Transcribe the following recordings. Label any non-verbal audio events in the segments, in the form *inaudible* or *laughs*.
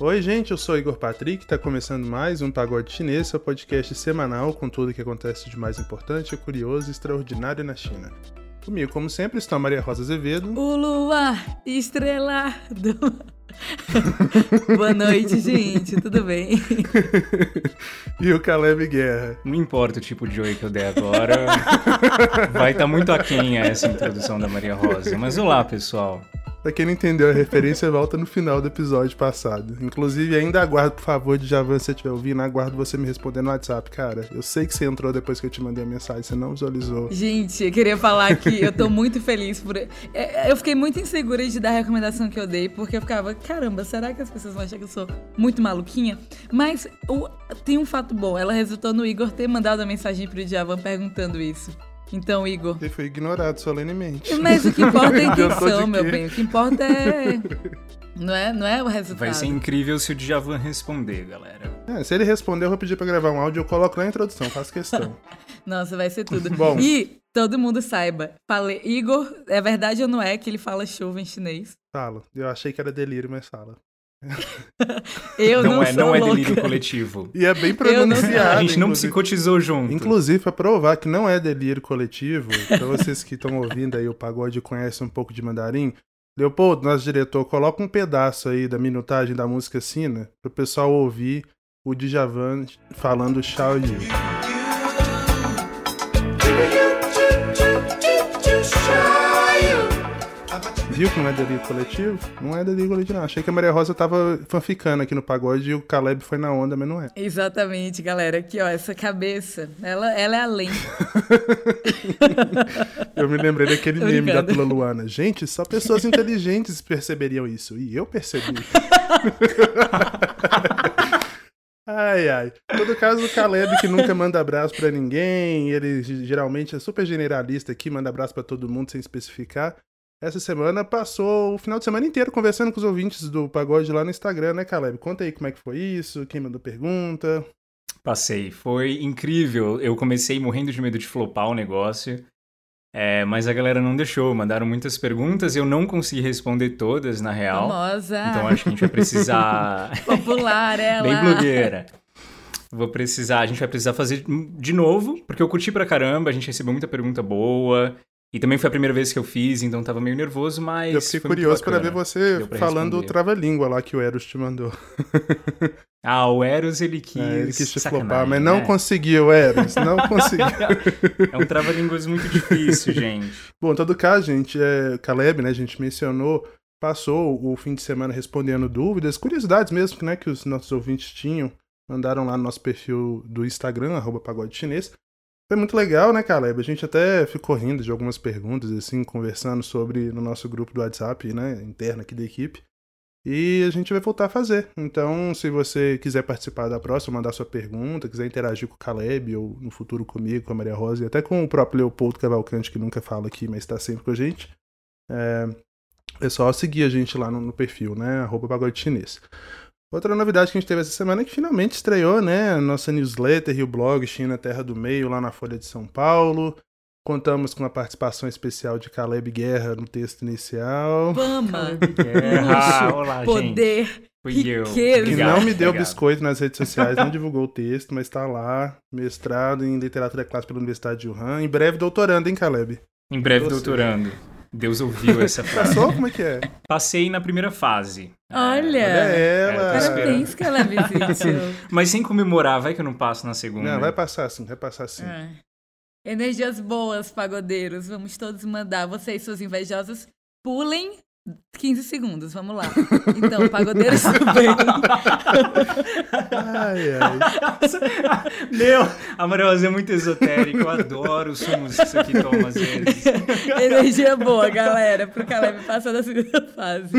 Oi, gente, eu sou Igor Patrick, está começando mais um Pagode Chinês, seu podcast semanal com tudo o que acontece de mais importante, curioso e extraordinário na China. Comigo, como sempre, está a Maria Rosa Azevedo. O luar estrelado. *laughs* Boa noite, gente, tudo bem? *laughs* e o Caleb Guerra. Não importa o tipo de oi que eu der agora, vai estar tá muito aquém essa introdução da Maria Rosa. Mas olá, pessoal. Pra quem não entendeu a referência, volta no final do episódio passado. Inclusive, ainda aguardo, por favor, de Javan, se você estiver ouvindo, aguardo você me responder no WhatsApp. Cara, eu sei que você entrou depois que eu te mandei a mensagem, você não visualizou. Gente, eu queria falar que eu tô muito feliz por. É, é, eu fiquei muito insegura de dar a recomendação que eu dei, porque eu ficava, caramba, será que as pessoas vão achar que eu sou muito maluquinha? Mas o... tem um fato bom, ela resultou no Igor ter mandado a mensagem pro Javan perguntando isso. Então, Igor. Ele foi ignorado solenemente. Mas o que importa é a *laughs* intenção, meu bem. O que importa é. *laughs* Não é, não é o resultado. Vai ser incrível se o Djavan responder, galera. É, se ele responder, eu vou pedir pra gravar um áudio, eu coloco na introdução, faço questão. *laughs* Nossa, vai ser tudo. Bom. E todo mundo saiba, falei, Igor, é verdade ou não é que ele fala chuva em chinês? Falo. Eu achei que era delírio, mas fala. *laughs* Eu não, não é, não é delírio coletivo. E é bem pronunciado. A gente não psicotizou junto. Inclusive, para provar que não é delírio coletivo, para vocês que estão ouvindo aí o pagode e conhecem um pouco de mandarim, Leopoldo, nosso diretor, coloca um pedaço aí da minutagem da música Sina para o pessoal ouvir o Djavan falando Xiao Yu. Viu que não é delírio coletivo? Não é delírio coletivo, não. Achei que a Maria Rosa tava fanficando aqui no pagode e o Caleb foi na onda, mas não é. Exatamente, galera. Aqui, ó, essa cabeça, ela, ela é além. *laughs* eu me lembrei daquele meme da Tula Luana. Gente, só pessoas inteligentes perceberiam isso. E eu percebi. *laughs* Ai, ai. Todo caso do Caleb que nunca manda abraço para ninguém, ele geralmente é super generalista aqui, manda abraço para todo mundo sem especificar essa semana passou o final de semana inteiro conversando com os ouvintes do Pagode lá no Instagram, né, Caleb? Conta aí como é que foi isso, quem mandou pergunta. Passei, foi incrível. Eu comecei morrendo de medo de flopar o negócio, é, mas a galera não deixou, mandaram muitas perguntas, eu não consegui responder todas, na real. Famosa. Então acho que a gente vai precisar... *laughs* Popular, *laughs* ela. Bem blogueira. Vou precisar, a gente vai precisar fazer de novo, porque eu curti pra caramba, a gente recebeu muita pergunta boa. E também foi a primeira vez que eu fiz, então tava meio nervoso, mas. Eu fiquei curioso para ver você falando o trava-língua lá que o Eros te mandou. *laughs* ah, o Eros ele quis. É, ele quis te flopar, mas não né? conseguiu, Eros. Não *laughs* conseguiu. é um trava-línguas muito difícil, gente. Bom, em todo caso, gente, é, Caleb, né, a gente mencionou, passou o fim de semana respondendo dúvidas, curiosidades mesmo, né, que os nossos ouvintes tinham. Mandaram lá no nosso perfil do Instagram, arroba pagode chinês. Foi muito legal, né, Caleb? A gente até ficou rindo de algumas perguntas, assim, conversando sobre no nosso grupo do WhatsApp, né, interno aqui da equipe. E a gente vai voltar a fazer. Então, se você quiser participar da próxima, mandar sua pergunta, quiser interagir com o Caleb ou no futuro comigo, com a Maria Rosa e até com o próprio Leopoldo Cavalcante, que nunca fala aqui, mas está sempre com a gente, é, é só seguir a gente lá no, no perfil, né? Arroba Pagode Chinês. Outra novidade que a gente teve essa semana é que finalmente estreou, né, a nossa newsletter e o blog China Terra do Meio lá na Folha de São Paulo. Contamos com a participação especial de Caleb Guerra no texto inicial. Fama, *laughs* Guerra, olá, poder, gente. Fui eu. Que não me deu Obrigado. biscoito nas redes sociais, não divulgou o texto, mas está lá, mestrado em literatura clássica pela Universidade de Wuhan. Em breve doutorando, hein, Caleb? Em breve doutorando. Deus ouviu essa *laughs* frase. Passou? Como é que é? Passei na primeira fase. Olha! É, ela. Parabéns que ela visitou. Mas sem comemorar, vai que eu não passo na segunda. Não, vai passar sim, vai passar sim. É. Energias boas, pagodeiros. Vamos todos mandar. Vocês, suas invejosas, pulem 15 segundos, vamos lá. Então, pagodeiros *laughs* também. ai, ai. *laughs* Meu, a Maria é muito esotérica. Eu adoro os sumos que isso aqui toma às vezes. Energia boa, galera, pro Caleb passar da segunda fase.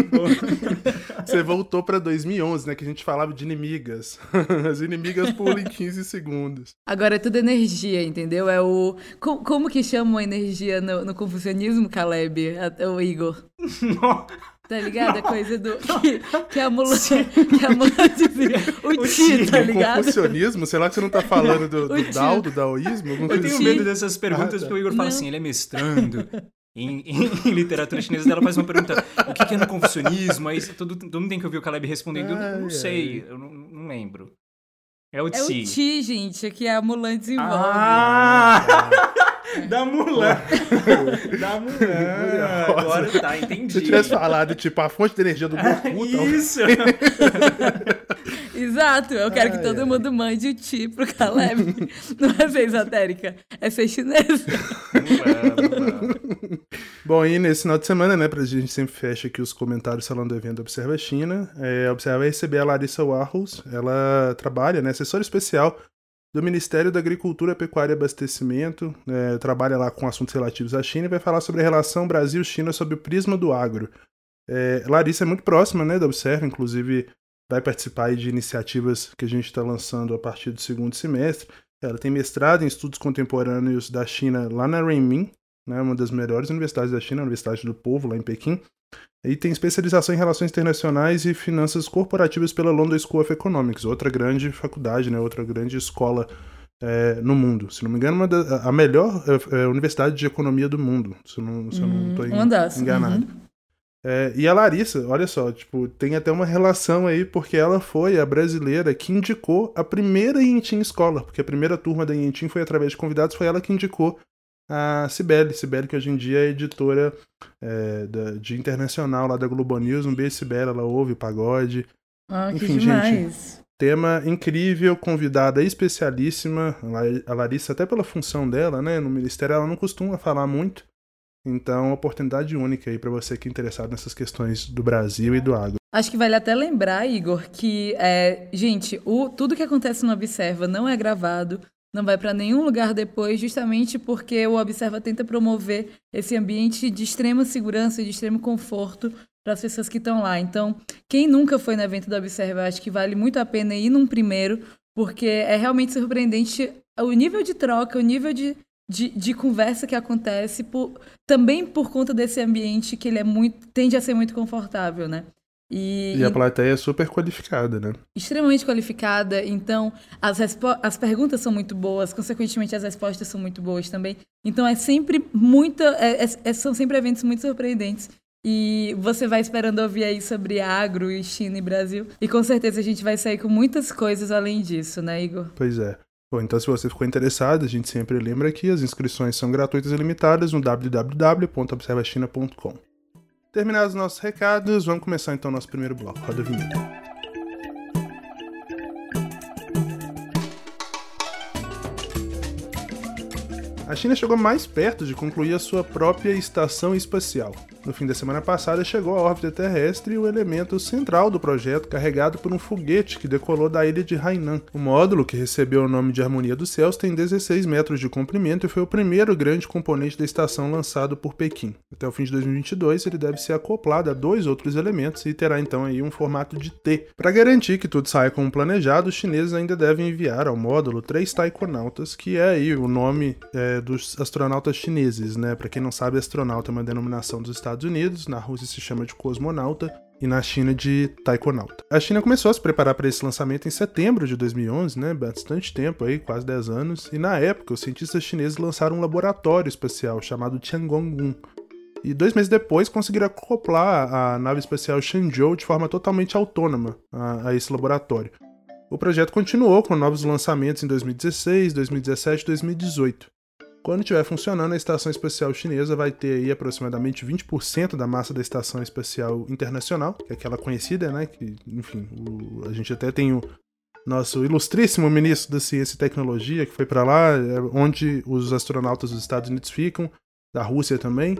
Você voltou pra 2011, né? Que a gente falava de inimigas. *laughs* As inimigas pulam em 15 segundos. Agora é tudo energia, entendeu? É o. Como, que chamam a energia no, no confucionismo, Caleb? O Igor? Tá ligado? A coisa do. Que, que a mula. Que a mula. *laughs* O, o ti, tá ligado? O confucionismo? Sei lá que você não tá falando do, do Dao, do daoísmo? Eu tenho medo dessas perguntas, ah, tá. porque o Igor fala não. assim: ele é mestrando em, em, em, literatura chinesa, ela faz uma pergunta: o que, que é no confucionismo? Aí todo, todo mundo tem que ouvir o Caleb respondendo: eu não, não sei, eu não, não, lembro. É o Ti. É o Ti, gente, que é a Mulan desenvolve. Ah! *laughs* da Mulan. *laughs* da Mulan. Agora tá, entendi. Se eu tivesse falado, tipo, a fonte de energia do *laughs* Goku. Isso! Exato, eu quero ai, que todo ai. mundo mande o Ti pro Caleb. não é ser esotérica, é ser chinesa. Bom, e nesse final de semana, né, pra gente sempre fecha aqui os comentários falando do evento Observa China. É, Observa vai receber a Larissa Warhols, ela trabalha, né, assessora especial do Ministério da Agricultura, Pecuária e Abastecimento, é, trabalha lá com assuntos relativos à China e vai falar sobre a relação Brasil-China sob o prisma do agro. É, Larissa é muito próxima né, da Observa, inclusive vai participar de iniciativas que a gente está lançando a partir do segundo semestre. Ela tem mestrado em estudos contemporâneos da China lá na Renmin, né, uma das melhores universidades da China, a Universidade do Povo, lá em Pequim. E tem especialização em relações internacionais e finanças corporativas pela London School of Economics, outra grande faculdade, né, outra grande escola é, no mundo. Se não me engano, uma da, a melhor é, é, universidade de economia do mundo, se, não, se eu não estou hum, enganado. Uhum. É, e a Larissa, olha só, tipo, tem até uma relação aí, porque ela foi a brasileira que indicou a primeira Yentin Escola, porque a primeira turma da Yentin foi através de convidados, foi ela que indicou a Cibele, Cibele que hoje em dia é editora é, da, de internacional lá da Globo News, um beijo Cibele, ela ouve pagode. Ah, Enfim, que demais. gente, tema incrível, convidada especialíssima, a Larissa até pela função dela, né, no ministério ela não costuma falar muito, então, oportunidade única aí para você que é interessado nessas questões do Brasil e do agro. Acho que vale até lembrar, Igor, que, é, gente, o, tudo que acontece no Observa não é gravado, não vai para nenhum lugar depois, justamente porque o Observa tenta promover esse ambiente de extrema segurança e de extremo conforto para as pessoas que estão lá. Então, quem nunca foi no evento do Observa, acho que vale muito a pena ir num primeiro, porque é realmente surpreendente o nível de troca, o nível de, de, de conversa que acontece, por, também por conta desse ambiente que ele é muito tende a ser muito confortável, né? E, e, a plateia é super qualificada, né? Extremamente qualificada, então as, as perguntas são muito boas, consequentemente as respostas são muito boas também. Então é sempre muita. É, é, é, são sempre eventos muito surpreendentes. E você vai esperando ouvir aí sobre agro e China e Brasil. E com certeza a gente vai sair com muitas coisas além disso, né, Igor? Pois é. Bom, então se você ficou interessado, a gente sempre lembra que as inscrições são gratuitas e limitadas no www.observachina.com. Terminados os nossos recados, vamos começar então nosso primeiro bloco. Roda a vinheta. A China chegou mais perto de concluir a sua própria estação espacial. No fim da semana passada chegou à órbita terrestre o elemento central do projeto, carregado por um foguete que decolou da ilha de Hainan. O módulo, que recebeu o nome de Harmonia dos Céus, tem 16 metros de comprimento e foi o primeiro grande componente da estação lançado por Pequim. Até o fim de 2022, ele deve ser acoplado a dois outros elementos e terá então aí um formato de T. Para garantir que tudo saia como planejado, os chineses ainda devem enviar ao módulo três taikonautas, que é aí o nome é, dos astronautas chineses, né? Para quem não sabe, astronauta é uma denominação dos Estados Unidos, na Rússia se chama de cosmonauta e na China de taikonauta. A China começou a se preparar para esse lançamento em setembro de 2011, né? Bastante tempo aí, quase 10 anos, e na época os cientistas chineses lançaram um laboratório espacial chamado Tiangong-1. E dois meses depois conseguiram acoplar a nave espacial Shenzhou de forma totalmente autônoma a, a esse laboratório. O projeto continuou com novos lançamentos em 2016, 2017 e 2018. Quando estiver funcionando, a Estação Espacial Chinesa vai ter aí aproximadamente 20% da massa da Estação Espacial Internacional, que é aquela conhecida, né? Que, enfim, o, a gente até tem o nosso ilustríssimo ministro da Ciência e Tecnologia, que foi para lá, é onde os astronautas dos Estados Unidos ficam, da Rússia também.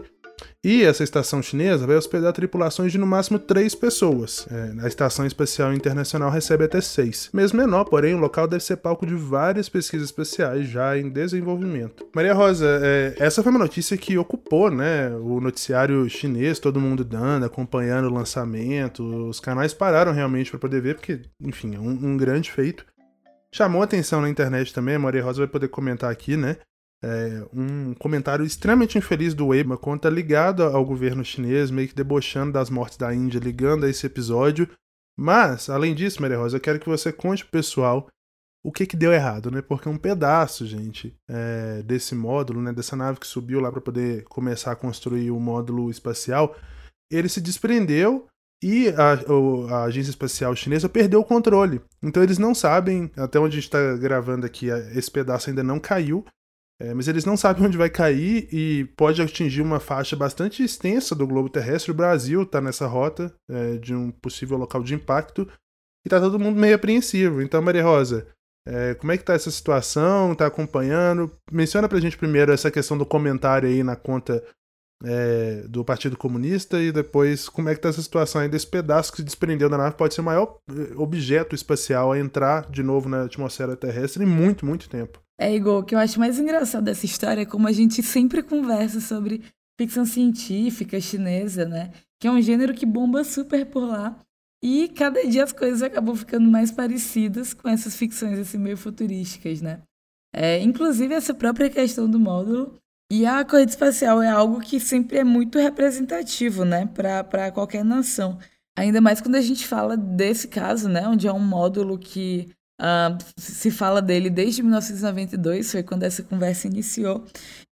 E essa estação chinesa vai hospedar tripulações de no máximo três pessoas. É, a Estação Espacial Internacional recebe até seis. Mesmo menor, porém, o local deve ser palco de várias pesquisas espaciais já em desenvolvimento. Maria Rosa, é, essa foi uma notícia que ocupou né, o noticiário chinês, todo mundo dando, acompanhando o lançamento. Os canais pararam realmente para poder ver, porque, enfim, é um, um grande feito. Chamou atenção na internet também, a Maria Rosa vai poder comentar aqui, né? É, um comentário extremamente infeliz do Weibo, conta ligada ao governo chinês, meio que debochando das mortes da Índia, ligando a esse episódio. Mas, além disso, Maria Rosa, eu quero que você conte pro pessoal o que que deu errado, né? Porque um pedaço, gente, é, desse módulo, né, dessa nave que subiu lá para poder começar a construir o módulo espacial, ele se desprendeu e a, a, agência espacial chinesa perdeu o controle. Então eles não sabem, até onde a gente está gravando aqui, esse pedaço ainda não caiu, é, mas eles não sabem onde vai cair e pode atingir uma faixa bastante extensa do globo terrestre. O Brasil está nessa rota é, de um possível local de impacto e está todo mundo meio apreensivo. Então, Maria Rosa, é, como é que tá essa situação? Tá acompanhando? Menciona pra gente primeiro essa questão do comentário aí na conta é, do Partido Comunista e depois como é que tá essa situação aí desse pedaço que se desprendeu da nave pode ser o maior eh, objeto espacial a entrar de novo na atmosfera terrestre em muito, muito tempo. É, Igor, o que eu acho mais engraçado dessa história é como a gente sempre conversa sobre ficção científica chinesa, né? Que é um gênero que bomba super por lá. E cada dia as coisas acabam ficando mais parecidas com essas ficções assim, meio futurísticas, né? É, inclusive essa própria questão do módulo e a corrida espacial é algo que sempre é muito representativo, né, para qualquer nação. Ainda mais quando a gente fala desse caso, né, onde é um módulo que uh, se fala dele desde 1992, foi quando essa conversa iniciou,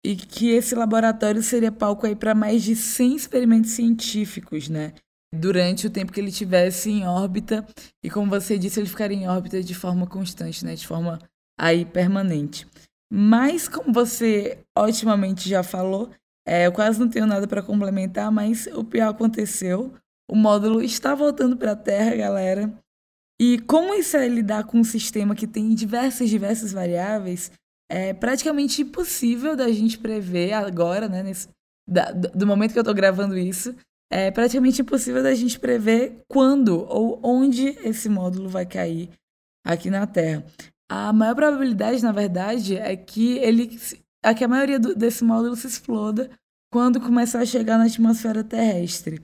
e que esse laboratório seria palco aí para mais de 100 experimentos científicos, né, durante o tempo que ele tivesse em órbita. E como você disse, ele ficaria em órbita de forma constante, né, de forma aí permanente. Mas, como você otimamente já falou, é, eu quase não tenho nada para complementar, mas o pior aconteceu. O módulo está voltando para a Terra, galera. E como isso é lidar com um sistema que tem diversas, diversas variáveis, é praticamente impossível da gente prever agora, né, nesse, da, do momento que eu estou gravando isso, é praticamente impossível da gente prever quando ou onde esse módulo vai cair aqui na Terra. A maior probabilidade, na verdade, é que ele é que a maioria do, desse módulo se exploda quando começar a chegar na atmosfera terrestre.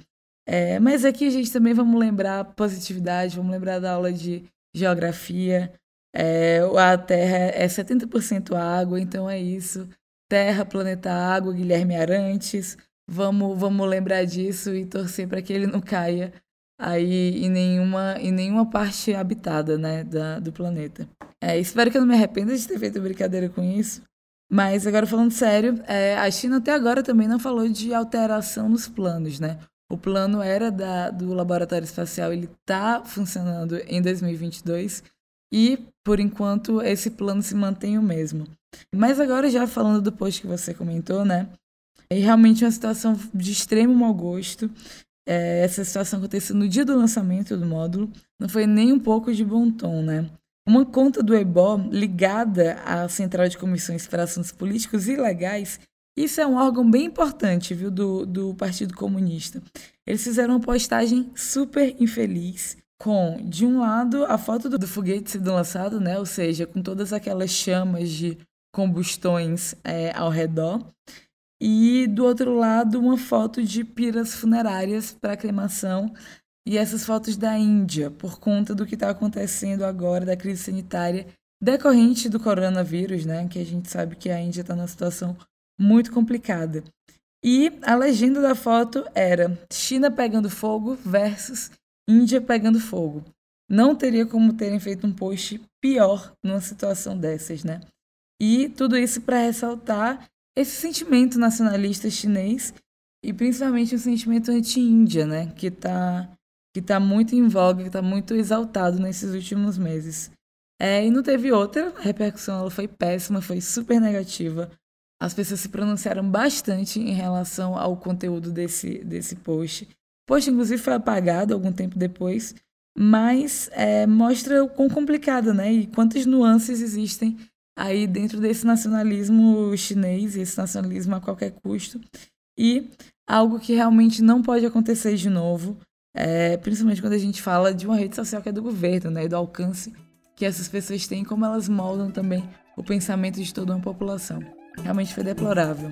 É, mas aqui a gente também vamos lembrar positividade, vamos lembrar da aula de geografia. É, a Terra é 70% água, então é isso. Terra, planeta água, Guilherme Arantes. Vamos, vamos lembrar disso e torcer para que ele não caia aí em nenhuma, em nenhuma parte habitada né, da, do planeta. É, espero que eu não me arrependa de ter feito brincadeira com isso. Mas agora falando sério, é, a China até agora também não falou de alteração nos planos, né? O plano era da, do laboratório espacial, ele está funcionando em 2022 e, por enquanto, esse plano se mantém o mesmo. Mas agora, já falando do post que você comentou, né? É realmente uma situação de extremo mau gosto é, essa situação aconteceu no dia do lançamento do módulo, não foi nem um pouco de bom tom, né? Uma conta do EBO ligada à Central de Comissões para Assuntos Políticos e Legais, isso é um órgão bem importante, viu, do, do Partido Comunista. Eles fizeram uma postagem super infeliz, com, de um lado, a foto do, do foguete sendo lançado, né? Ou seja, com todas aquelas chamas de combustões é, ao redor, e do outro lado uma foto de piras funerárias para cremação e essas fotos da Índia por conta do que está acontecendo agora da crise sanitária decorrente do coronavírus, né? Que a gente sabe que a Índia está numa situação muito complicada. E a legenda da foto era China pegando fogo versus Índia pegando fogo. Não teria como terem feito um post pior numa situação dessas, né? E tudo isso para ressaltar esse sentimento nacionalista chinês e principalmente o sentimento anti-Índia, né, que está que tá muito em voga, que está muito exaltado nesses últimos meses. É, e não teve outra, repercussão ela foi péssima, foi super negativa. As pessoas se pronunciaram bastante em relação ao conteúdo desse, desse post. O post, inclusive, foi apagado algum tempo depois, mas é, mostra o quão complicado, né? E quantas nuances existem aí dentro desse nacionalismo chinês, esse nacionalismo a qualquer custo, e algo que realmente não pode acontecer de novo, é, principalmente quando a gente fala de uma rede social que é do governo, né, e do alcance que essas pessoas têm, como elas moldam também o pensamento de toda uma população. Realmente foi deplorável.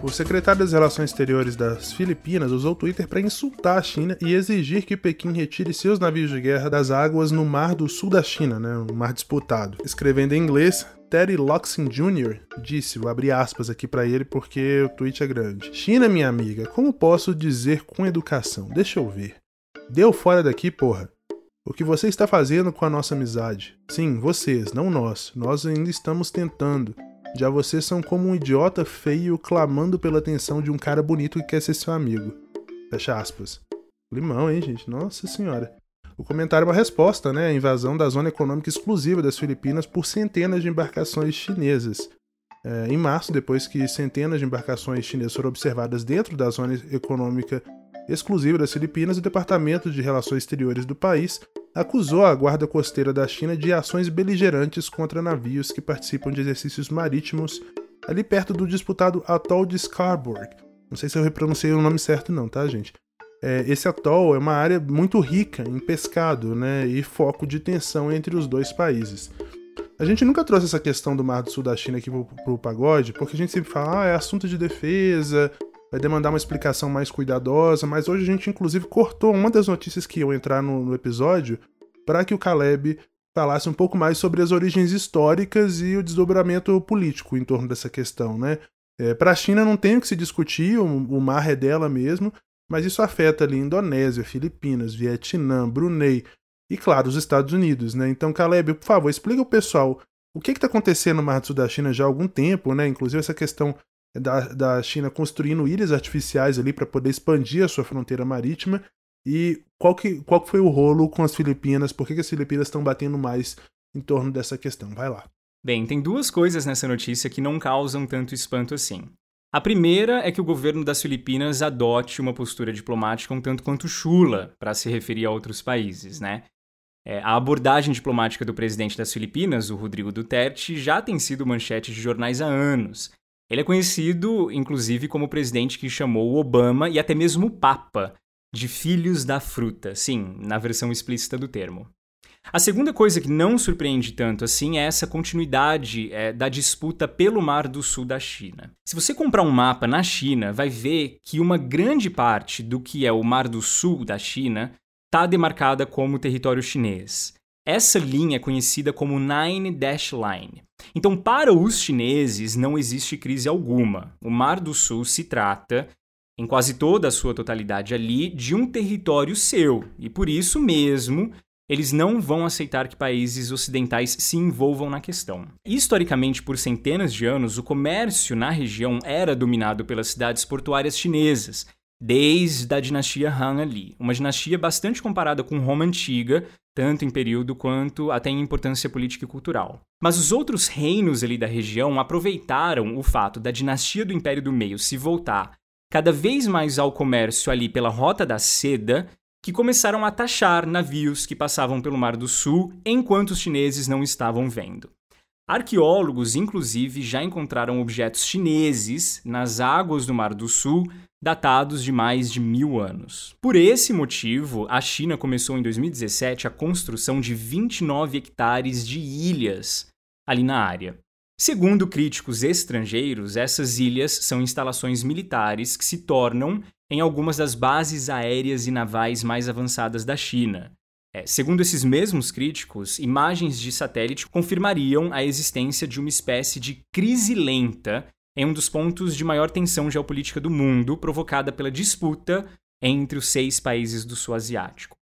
O secretário das Relações Exteriores das Filipinas usou o Twitter para insultar a China e exigir que Pequim retire seus navios de guerra das águas no mar do sul da China, né, um mar disputado. Escrevendo em inglês, Terry Loxin Jr. disse, vou abrir aspas aqui para ele porque o tweet é grande. China, minha amiga, como posso dizer com educação? Deixa eu ver. Deu fora daqui, porra. O que você está fazendo com a nossa amizade? Sim, vocês, não nós. Nós ainda estamos tentando. Já vocês são como um idiota feio clamando pela atenção de um cara bonito que quer ser seu amigo. Fecha aspas. Limão, hein, gente? Nossa senhora. O comentário é uma resposta, né? A invasão da zona econômica exclusiva das Filipinas por centenas de embarcações chinesas. É, em março, depois que centenas de embarcações chinesas foram observadas dentro da zona econômica exclusiva das Filipinas, o Departamento de Relações Exteriores do país acusou a Guarda Costeira da China de ações beligerantes contra navios que participam de exercícios marítimos ali perto do disputado Atol de Scarborough. Não sei se eu repronunciei o nome certo, não, tá, gente? É, esse atol é uma área muito rica em pescado né, e foco de tensão entre os dois países. A gente nunca trouxe essa questão do Mar do Sul da China aqui pro, pro pagode, porque a gente sempre fala, ah, é assunto de defesa, vai demandar uma explicação mais cuidadosa, mas hoje a gente inclusive cortou uma das notícias que iam entrar no, no episódio para que o Caleb falasse um pouco mais sobre as origens históricas e o desdobramento político em torno dessa questão, né? É, para a China não tem o que se discutir, o, o mar é dela mesmo, mas isso afeta ali Indonésia, Filipinas, Vietnã, Brunei e, claro, os Estados Unidos, né? Então, Caleb, por favor, explica ao pessoal o que está acontecendo no Mar do Sul da China já há algum tempo, né? Inclusive essa questão da, da China construindo ilhas artificiais ali para poder expandir a sua fronteira marítima e qual que, qual que foi o rolo com as Filipinas, por que, que as Filipinas estão batendo mais em torno dessa questão? Vai lá. Bem, tem duas coisas nessa notícia que não causam tanto espanto assim. A primeira é que o governo das Filipinas adote uma postura diplomática um tanto quanto chula para se referir a outros países, né? É, a abordagem diplomática do presidente das Filipinas, o Rodrigo Duterte, já tem sido manchete de jornais há anos. Ele é conhecido, inclusive, como o presidente que chamou Obama e até mesmo o Papa de filhos da fruta, sim, na versão explícita do termo. A segunda coisa que não surpreende tanto assim é essa continuidade é, da disputa pelo Mar do Sul da China. Se você comprar um mapa na China, vai ver que uma grande parte do que é o Mar do Sul da China está demarcada como território chinês. Essa linha é conhecida como Nine Dash Line. Então, para os chineses, não existe crise alguma. O Mar do Sul se trata, em quase toda a sua totalidade ali, de um território seu. E por isso mesmo, eles não vão aceitar que países ocidentais se envolvam na questão. Historicamente, por centenas de anos, o comércio na região era dominado pelas cidades portuárias chinesas, desde a dinastia Han ali, uma dinastia bastante comparada com Roma antiga, tanto em período quanto até em importância política e cultural. Mas os outros reinos ali da região aproveitaram o fato da dinastia do Império do Meio se voltar cada vez mais ao comércio ali pela Rota da Seda que começaram a taxar navios que passavam pelo Mar do Sul enquanto os chineses não estavam vendo. Arqueólogos, inclusive, já encontraram objetos chineses nas águas do Mar do Sul, datados de mais de mil anos. Por esse motivo, a China começou em 2017 a construção de 29 hectares de ilhas ali na área. Segundo críticos estrangeiros, essas ilhas são instalações militares que se tornam em algumas das bases aéreas e navais mais avançadas da China. É, segundo esses mesmos críticos, imagens de satélite confirmariam a existência de uma espécie de crise lenta em um dos pontos de maior tensão geopolítica do mundo, provocada pela disputa entre os seis países do sul asiático.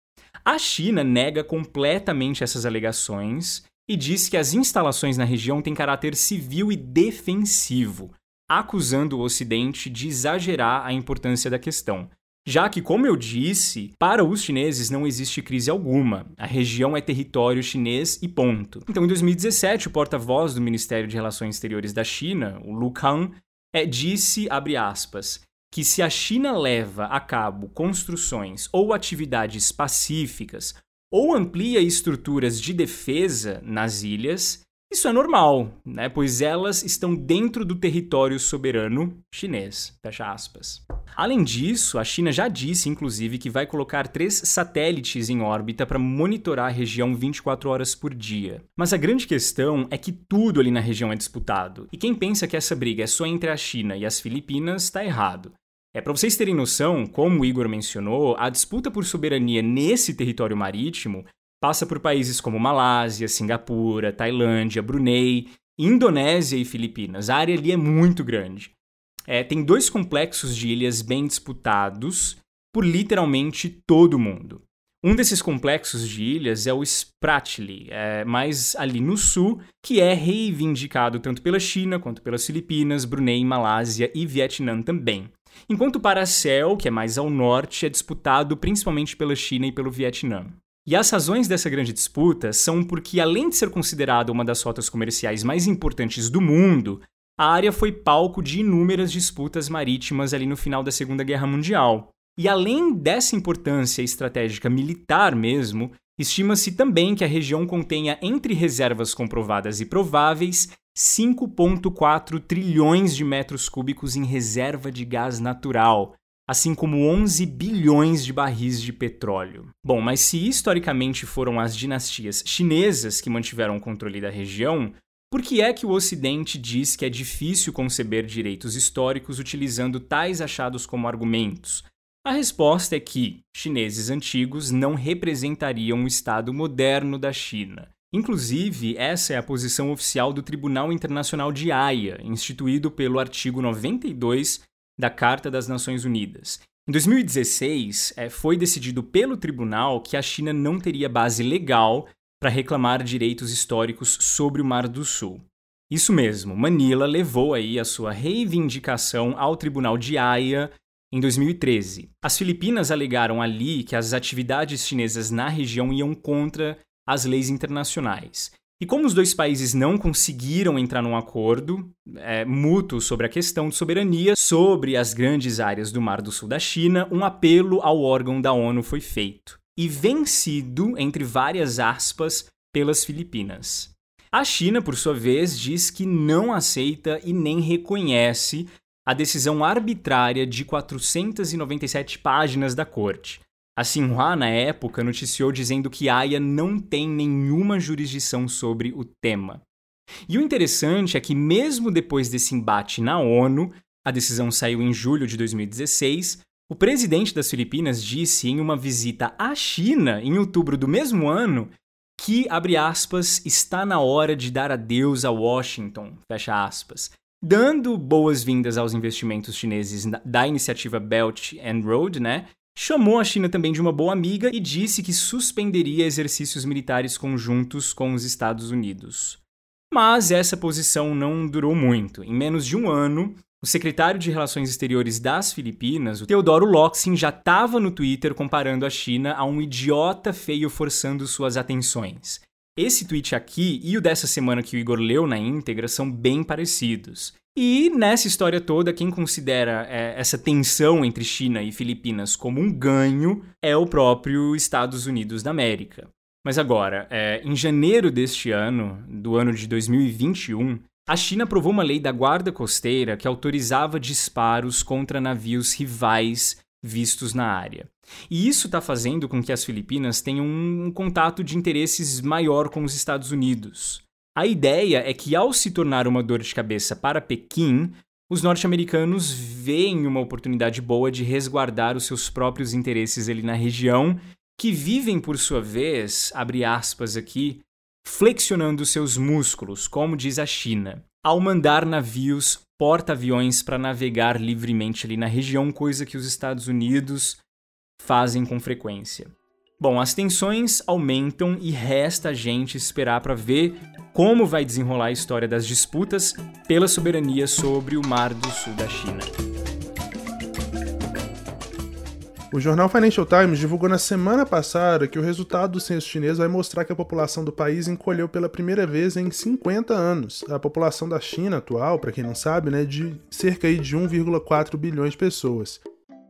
A China nega completamente essas alegações e diz que as instalações na região têm caráter civil e defensivo, acusando o Ocidente de exagerar a importância da questão. Já que, como eu disse, para os chineses não existe crise alguma. A região é território chinês e ponto. Então, em 2017, o porta-voz do Ministério de Relações Exteriores da China, o Lu Kang, é, disse, abre aspas, que se a China leva a cabo construções ou atividades pacíficas ou amplia estruturas de defesa nas ilhas, isso é normal, né? pois elas estão dentro do território soberano chinês. Fecha aspas. Além disso, a China já disse, inclusive, que vai colocar três satélites em órbita para monitorar a região 24 horas por dia. Mas a grande questão é que tudo ali na região é disputado. E quem pensa que essa briga é só entre a China e as Filipinas está errado. É para vocês terem noção, como o Igor mencionou, a disputa por soberania nesse território marítimo Passa por países como Malásia, Singapura, Tailândia, Brunei, Indonésia e Filipinas. A área ali é muito grande. É, tem dois complexos de ilhas bem disputados por literalmente todo mundo. Um desses complexos de ilhas é o Spratly, é, mais ali no sul, que é reivindicado tanto pela China quanto pelas Filipinas, Brunei, Malásia e Vietnã também. Enquanto o Paracel, que é mais ao norte, é disputado principalmente pela China e pelo Vietnã. E as razões dessa grande disputa são porque, além de ser considerada uma das rotas comerciais mais importantes do mundo, a área foi palco de inúmeras disputas marítimas ali no final da Segunda Guerra Mundial. E além dessa importância estratégica militar mesmo, estima-se também que a região contenha entre reservas comprovadas e prováveis 5,4 trilhões de metros cúbicos em reserva de gás natural, assim como 11 bilhões de barris de petróleo. Bom, mas se historicamente foram as dinastias chinesas que mantiveram o controle da região, por que é que o Ocidente diz que é difícil conceber direitos históricos utilizando tais achados como argumentos? A resposta é que chineses antigos não representariam o Estado moderno da China. Inclusive, essa é a posição oficial do Tribunal Internacional de Haia, instituído pelo artigo 92 da Carta das Nações Unidas. Em 2016, é, foi decidido pelo tribunal que a China não teria base legal para reclamar direitos históricos sobre o Mar do Sul. Isso mesmo, Manila levou aí a sua reivindicação ao Tribunal de Haia em 2013. As Filipinas alegaram ali que as atividades chinesas na região iam contra as leis internacionais. E como os dois países não conseguiram entrar num acordo é, mútuo sobre a questão de soberania sobre as grandes áreas do Mar do Sul da China, um apelo ao órgão da ONU foi feito. E vencido, entre várias aspas, pelas Filipinas. A China, por sua vez, diz que não aceita e nem reconhece a decisão arbitrária de 497 páginas da corte. A Xinhua, na época, noticiou dizendo que a não tem nenhuma jurisdição sobre o tema. E o interessante é que, mesmo depois desse embate na ONU, a decisão saiu em julho de 2016, o presidente das Filipinas disse em uma visita à China em outubro do mesmo ano que, abre aspas, está na hora de dar adeus a Washington, fecha aspas, dando boas-vindas aos investimentos chineses da iniciativa Belt and Road, né? Chamou a China também de uma boa amiga e disse que suspenderia exercícios militares conjuntos com os Estados Unidos. Mas essa posição não durou muito. Em menos de um ano, o secretário de Relações Exteriores das Filipinas, o Teodoro Locsin, já estava no Twitter comparando a China a um idiota feio forçando suas atenções. Esse tweet aqui e o dessa semana que o Igor leu na íntegra são bem parecidos. E nessa história toda, quem considera é, essa tensão entre China e Filipinas como um ganho é o próprio Estados Unidos da América. Mas agora, é, em janeiro deste ano, do ano de 2021, a China aprovou uma lei da Guarda Costeira que autorizava disparos contra navios rivais vistos na área. E isso está fazendo com que as Filipinas tenham um contato de interesses maior com os Estados Unidos. A ideia é que, ao se tornar uma dor de cabeça para Pequim, os norte-americanos veem uma oportunidade boa de resguardar os seus próprios interesses ali na região, que vivem, por sua vez, abre aspas aqui, flexionando seus músculos, como diz a China, ao mandar navios porta-aviões para navegar livremente ali na região, coisa que os Estados Unidos fazem com frequência. Bom, as tensões aumentam e resta a gente esperar para ver como vai desenrolar a história das disputas pela soberania sobre o Mar do Sul da China. O jornal Financial Times divulgou na semana passada que o resultado do censo chinês vai mostrar que a população do país encolheu pela primeira vez em 50 anos. A população da China atual, para quem não sabe, né, é de cerca de 1,4 bilhões de pessoas.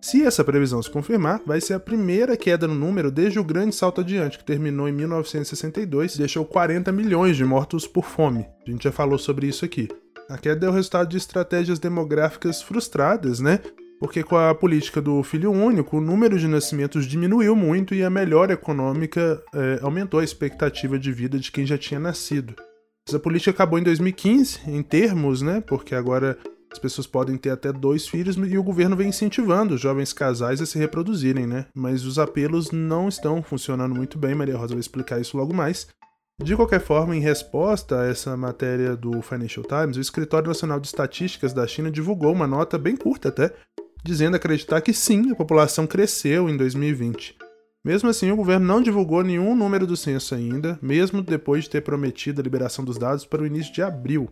Se essa previsão se confirmar, vai ser a primeira queda no número desde o grande salto adiante, que terminou em 1962 e deixou 40 milhões de mortos por fome. A gente já falou sobre isso aqui. A queda é o resultado de estratégias demográficas frustradas, né? Porque com a política do filho único, o número de nascimentos diminuiu muito e a melhora econômica é, aumentou a expectativa de vida de quem já tinha nascido. Essa política acabou em 2015, em termos, né? Porque agora as pessoas podem ter até dois filhos e o governo vem incentivando os jovens casais a se reproduzirem, né? Mas os apelos não estão funcionando muito bem, Maria Rosa vai explicar isso logo mais. De qualquer forma, em resposta a essa matéria do Financial Times, o Escritório Nacional de Estatísticas da China divulgou uma nota bem curta até, dizendo acreditar que sim, a população cresceu em 2020. Mesmo assim, o governo não divulgou nenhum número do censo ainda, mesmo depois de ter prometido a liberação dos dados para o início de abril.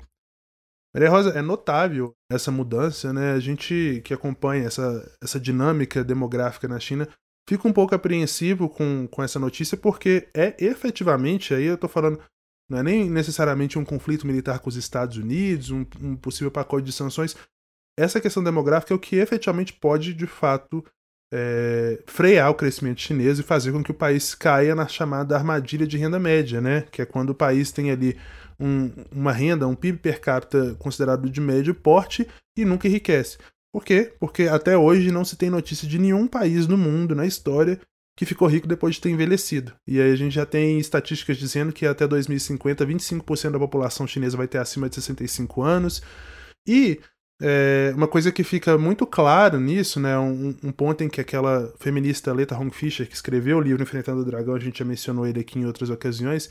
Maria Rosa, é notável essa mudança, né? A gente que acompanha essa, essa dinâmica demográfica na China fica um pouco apreensivo com, com essa notícia, porque é efetivamente, aí eu tô falando, não é nem necessariamente um conflito militar com os Estados Unidos, um, um possível pacote de sanções. Essa questão demográfica é o que efetivamente pode, de fato, é, frear o crescimento chinês e fazer com que o país caia na chamada armadilha de renda média, né? Que é quando o país tem ali um, uma renda, um PIB per capita considerado de médio porte e nunca enriquece. Por quê? Porque até hoje não se tem notícia de nenhum país no mundo, na história, que ficou rico depois de ter envelhecido. E aí a gente já tem estatísticas dizendo que até 2050, 25% da população chinesa vai ter acima de 65 anos. E é, uma coisa que fica muito claro nisso, né, um, um, ponto em que aquela feminista Leta Hong Fischer, que escreveu o livro Enfrentando o Dragão, a gente já mencionou ele aqui em outras ocasiões,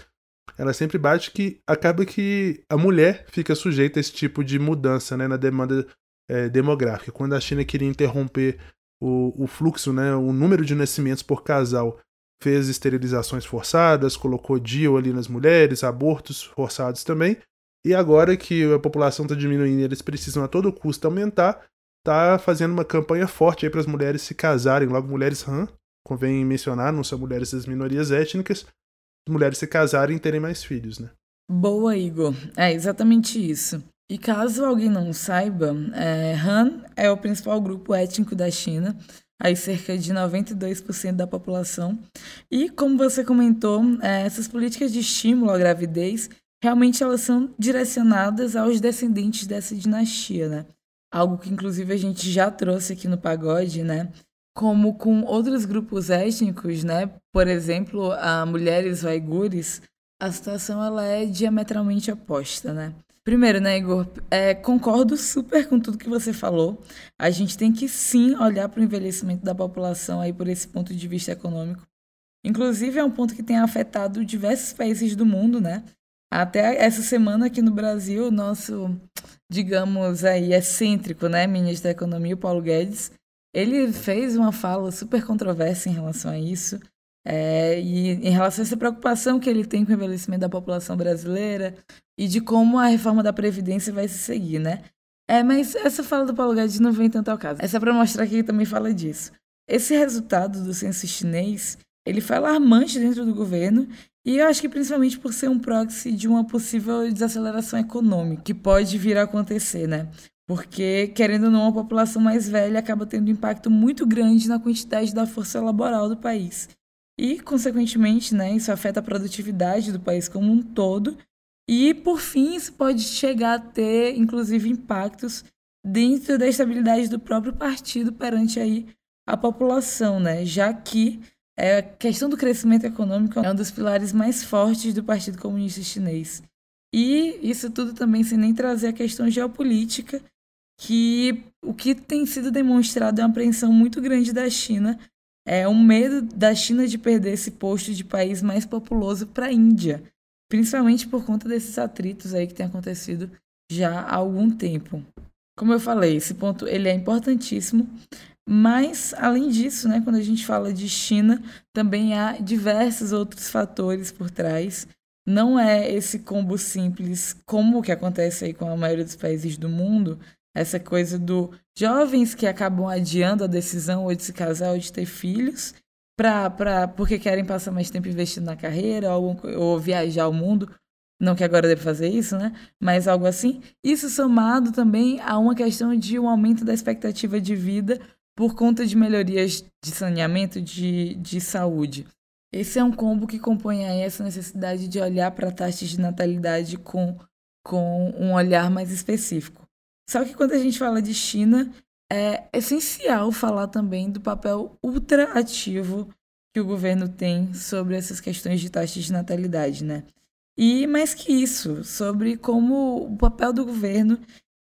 ela sempre bate que acaba que a mulher fica sujeita a esse tipo de mudança né, na demanda é, demográfica. Quando a China queria interromper o, o fluxo, né, o número de nascimentos por casal, fez esterilizações forçadas, colocou DIU ali nas mulheres, abortos forçados também. E agora que a população está diminuindo e eles precisam a todo custo aumentar, está fazendo uma campanha forte para as mulheres se casarem, logo mulheres Han, convém mencionar, não são mulheres das minorias étnicas, mulheres se casarem e terem mais filhos, né? Boa, Igor. É exatamente isso. E caso alguém não saiba, é, Han é o principal grupo étnico da China, aí cerca de 92% da população. E como você comentou, é, essas políticas de estímulo à gravidez realmente elas são direcionadas aos descendentes dessa dinastia, né? Algo que inclusive a gente já trouxe aqui no pagode, né? Como com outros grupos étnicos, né? Por exemplo, a mulheres uigures, a situação ela é diametralmente oposta, né? Primeiro, né, Igor? É, concordo super com tudo que você falou. A gente tem que sim olhar para o envelhecimento da população aí por esse ponto de vista econômico. Inclusive, é um ponto que tem afetado diversos países do mundo, né? Até essa semana aqui no Brasil, nosso, digamos aí, excêntrico, né, ministro da Economia, o Paulo Guedes, ele fez uma fala super controversa em relação a isso. É, e em relação a essa preocupação que ele tem com o envelhecimento da população brasileira e de como a reforma da Previdência vai se seguir, né? É, mas essa fala do Paulo Guedes não vem tanto ao caso. Essa é para mostrar que ele também fala disso. Esse resultado do censo chinês, ele foi alarmante dentro do governo e eu acho que principalmente por ser um proxy de uma possível desaceleração econômica que pode vir a acontecer, né? Porque, querendo ou não, a população mais velha acaba tendo um impacto muito grande na quantidade da força laboral do país. E, consequentemente, né, isso afeta a produtividade do país como um todo. E, por fim, isso pode chegar a ter, inclusive, impactos dentro da estabilidade do próprio partido perante aí a população, né? Já que a questão do crescimento econômico é um dos pilares mais fortes do Partido Comunista Chinês. E isso tudo também sem nem trazer a questão geopolítica, que o que tem sido demonstrado é uma apreensão muito grande da China é um medo da China de perder esse posto de país mais populoso para a Índia, principalmente por conta desses atritos aí que tem acontecido já há algum tempo. Como eu falei, esse ponto ele é importantíssimo, mas além disso, né, quando a gente fala de China, também há diversos outros fatores por trás. Não é esse combo simples como o que acontece aí com a maioria dos países do mundo, essa coisa do jovens que acabam adiando a decisão ou de se casar ou de ter filhos, pra, pra, porque querem passar mais tempo investindo na carreira ou, ou viajar ao mundo. Não que agora deve fazer isso, né? Mas algo assim. Isso somado também a uma questão de um aumento da expectativa de vida por conta de melhorias de saneamento, de, de saúde. Esse é um combo que compõe aí essa necessidade de olhar para taxas de natalidade com, com um olhar mais específico. Só que quando a gente fala de China, é essencial falar também do papel ultra ativo que o governo tem sobre essas questões de taxas de natalidade, né? E mais que isso, sobre como o papel do governo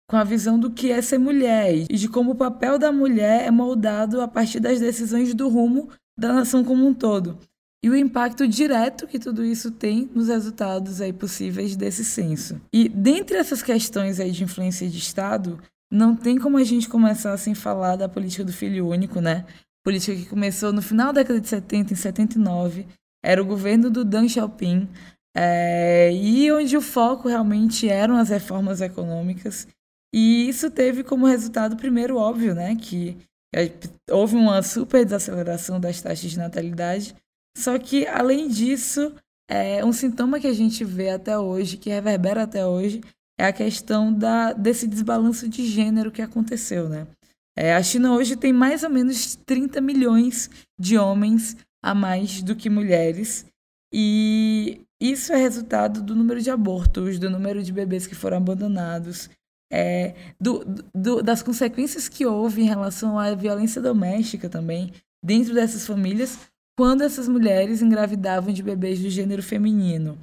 com a visão do que é ser mulher e de como o papel da mulher é moldado a partir das decisões do rumo da nação como um todo e o impacto direto que tudo isso tem nos resultados aí possíveis desse censo. E dentre essas questões aí de influência de Estado, não tem como a gente começar sem falar da política do filho único, né? política que começou no final da década de 70, em 79. Era o governo do Deng Xiaoping, é, e onde o foco realmente eram as reformas econômicas. E isso teve como resultado, primeiro, óbvio, né, que é, houve uma super desaceleração das taxas de natalidade. Só que, além disso, é, um sintoma que a gente vê até hoje, que reverbera até hoje, é a questão da, desse desbalanço de gênero que aconteceu, né? É, a China hoje tem mais ou menos 30 milhões de homens a mais do que mulheres. E isso é resultado do número de abortos, do número de bebês que foram abandonados, é, do, do, das consequências que houve em relação à violência doméstica também, dentro dessas famílias, quando essas mulheres engravidavam de bebês do gênero feminino.